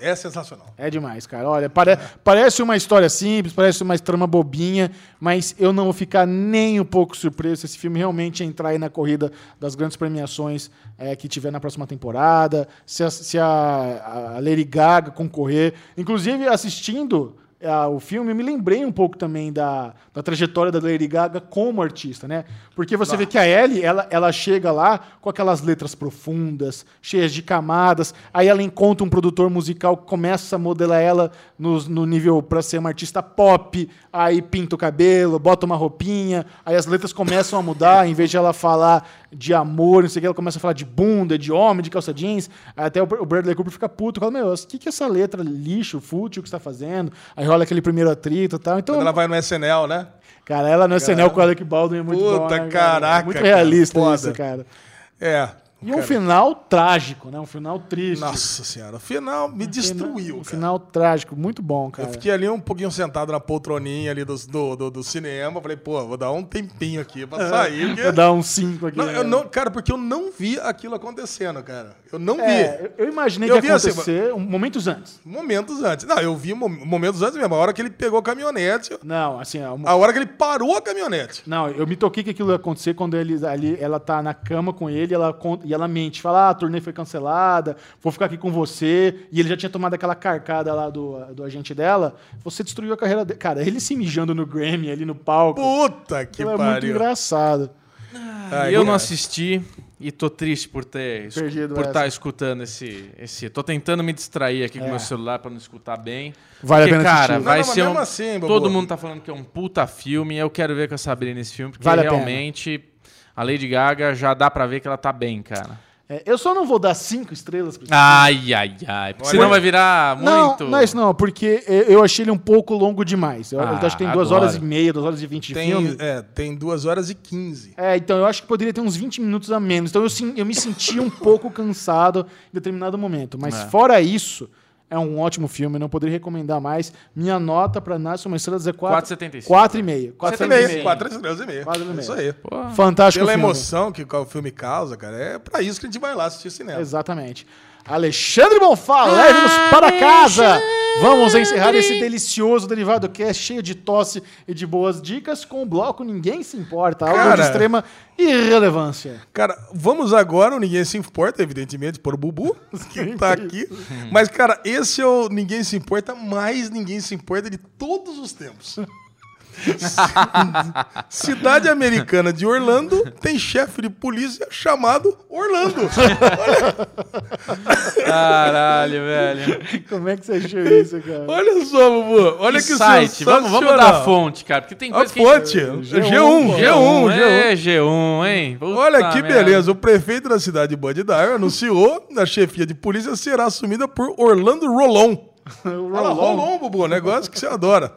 é sensacional. É demais, cara. Olha, pare- parece uma história simples, parece uma trama bobinha, mas eu não vou ficar nem um pouco surpreso se esse filme realmente entrar aí na corrida das grandes premiações é, que tiver na próxima temporada, se a, se a- a Lady Gaga concorrer. Inclusive, assistindo ah, o filme, eu me lembrei um pouco também da, da trajetória da Lady Gaga como artista, né? Porque você vê que a Ellie, ela, ela chega lá com aquelas letras profundas, cheias de camadas, aí ela encontra um produtor musical que começa a modelar ela no, no nível para ser uma artista pop, aí pinta o cabelo, bota uma roupinha, aí as letras começam a mudar, em vez de ela falar de amor, não sei o que, ela começa a falar de bunda, de homem, de calça jeans, aí até o Bradley Cooper fica puto, fala, meu, o que que é essa letra lixo, fútil que você tá fazendo? Aí rola aquele primeiro atrito e tal, então... Quando ela vai no SNL, né? Cara, ela no SNL com o Alec Baldwin é muito Puta, bom, né, cara? caraca, É muito cara, realista foda. isso, cara. É. E um cara. final trágico, né? Um final triste. Nossa senhora, o final me destruiu, Um cara. final trágico, muito bom, cara. Eu fiquei ali um pouquinho sentado na poltroninha ali do, do, do, do cinema. Falei, pô, vou dar um tempinho aqui pra sair. porque- Vou dar um 5 aqui. Não, né? eu não, cara, porque eu não vi aquilo acontecendo, cara. Eu não vi. É, eu eu imaginei Eu que vi ia assim, acontecer um- momentos antes. Momentos antes. Não, eu vi mo- momentos antes mesmo. A hora que ele pegou a caminhonete, Não, assim, ó, uma- a hora que ele parou a caminhonete. Não, eu me toquei que aquilo ia acontecer quando ele, ali, ela tá na cama com ele ela, e ela mente. Fala, ah, a turnê foi cancelada, vou ficar aqui com você. E ele já tinha tomado aquela carcada lá do, do agente dela. Você destruiu a carreira dele. Cara, ele se mijando no Grammy ali no palco. Puta que aquilo é muito pariu. engraçado. Ai, eu não assisti e tô triste por ter Perdido por estar escutando esse esse. Tô tentando me distrair aqui com É. meu celular pra não escutar bem. Vale a Porque, pena cara, assistir. vai Não, não, mas ser um mesmo assim. Todo mundo tá falando que é um puta filme, eu quero ver com a Sabrina esse filme porque Vale a pena. realmente a Lady Gaga já dá pra ver que ela tá bem, cara. É, eu só não vou dar cinco estrelas pro Ai, ai, ai. Porque senão vai virar Não, muito. não é isso não, porque eu achei ele um pouco longo demais. Eu, eu Ah, acho que tem duas adoro. horas e meia, duas horas e vinte de Tem, filme. é, tem 2 horas e 15. É, então eu acho que poderia ter uns 20 minutos a menos. Então eu, sim- eu me senti um pouco cansado em determinado momento. Mas É. fora isso, é um ótimo filme, não poderia recomendar mais. Minha nota pra Nasce uma Estrela é 4 4,75. 4,5. 4 e 4,5. meio, 4 estrelas e meio. Quatro e meio. Isso aí. Pô, Fantástico Pela filme. emoção que o filme causa, cara, é pra isso que a gente vai lá assistir cinema. Exatamente. Alexandre Bonfá, leve-nos para casa. Vamos encerrar esse delicioso derivado que é cheio de tosse e de boas dicas com o bloco Ninguém Se Importa, algo de Cara. extrema irrelevância. Cara, vamos agora, o Ninguém Se Importa, evidentemente, por o Bubu, que tá aqui. Mas, cara, esse é o Ninguém Se Importa, mais Ninguém Se Importa de todos os tempos. Cidade americana de Orlando tem chefe de polícia chamado Orlando. Caralho, velho. Como é que você achou isso, cara? Olha só, Bubu. Olha que, que site. Vamos, vamos dar a fonte, cara. Porque tem A coisa que fonte. a gente... G1, G1, G1. É, G1, hein? Puta Olha que merda. beleza. O prefeito da cidade de Bud Dyer anunciou a chefia de polícia será assumida por Orlando Rolon. Fala Rolon, Bubu, negócio que você adora.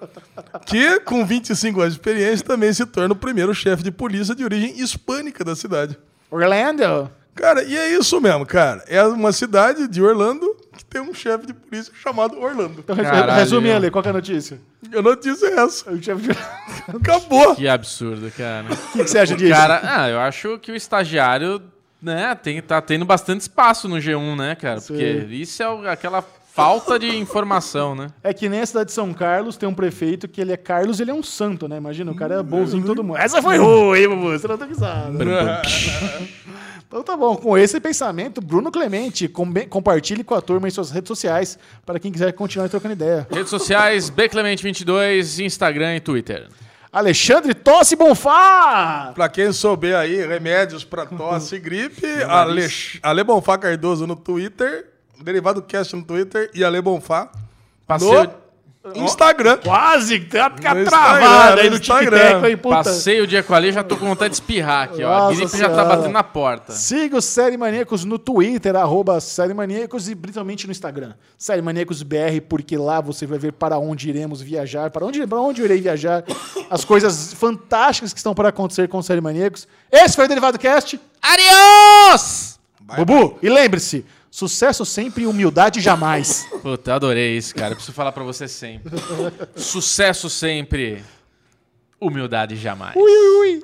Que, com 25 anos de experiência, também se torna o primeiro chefe de polícia de origem hispânica da cidade. Orlando? Cara, e é isso mesmo, cara. É uma cidade de Orlando que tem um chefe de polícia chamado Orlando. Então, resume ali, qual que é a notícia? A notícia é essa. O chefe de- Acabou. Que absurdo, cara. O que, que você acha disso? Cara, ah, eu acho que o estagiário, né, tem, tá tendo bastante espaço no G1, né, cara? Porque Sim. isso é o- aquela falta de informação, né? É que nem a cidade de São Carlos tem um prefeito que ele é Carlos, ele é um santo, né? Imagina, o cara é bonzinho em todo mundo. Essa foi ruim, Bubu? Você não tá avisado. Então tá bom, com esse pensamento, Bruno Clemente, com- compartilhe com a turma em suas redes sociais para quem quiser continuar trocando ideia. Redes sociais, Bclemente22, Instagram e Twitter. Alexandre Tosse Bonfá! Pra quem souber aí, remédios pra tosse e gripe, Ale, Ale Bonfá Cardoso no Twitter, Derivado Cast no Twitter e Ale Bonfá Passeio, no Instagram. Quase, tá ficar No travado Instagram, aí no Instagram. aí, puta. passei o dia com a Lê, já tô com vontade de espirrar aqui, ó. A gripe já tá batendo na porta. Siga o Série Maníacos no Twitter, arroba Série Maníacos e principalmente no Instagram. Série Maníacos BR, porque lá você vai ver para onde iremos viajar, para onde, para onde eu irei viajar, as coisas fantásticas que estão para acontecer com o Série Maníacos. Esse foi o Derivado Cast. Adiós! Bubu, e lembre-se, sucesso sempre e humildade jamais. Puta, eu adorei isso, cara. Eu preciso falar pra você sempre. Sucesso sempre. Humildade jamais. Ui, ui, ui.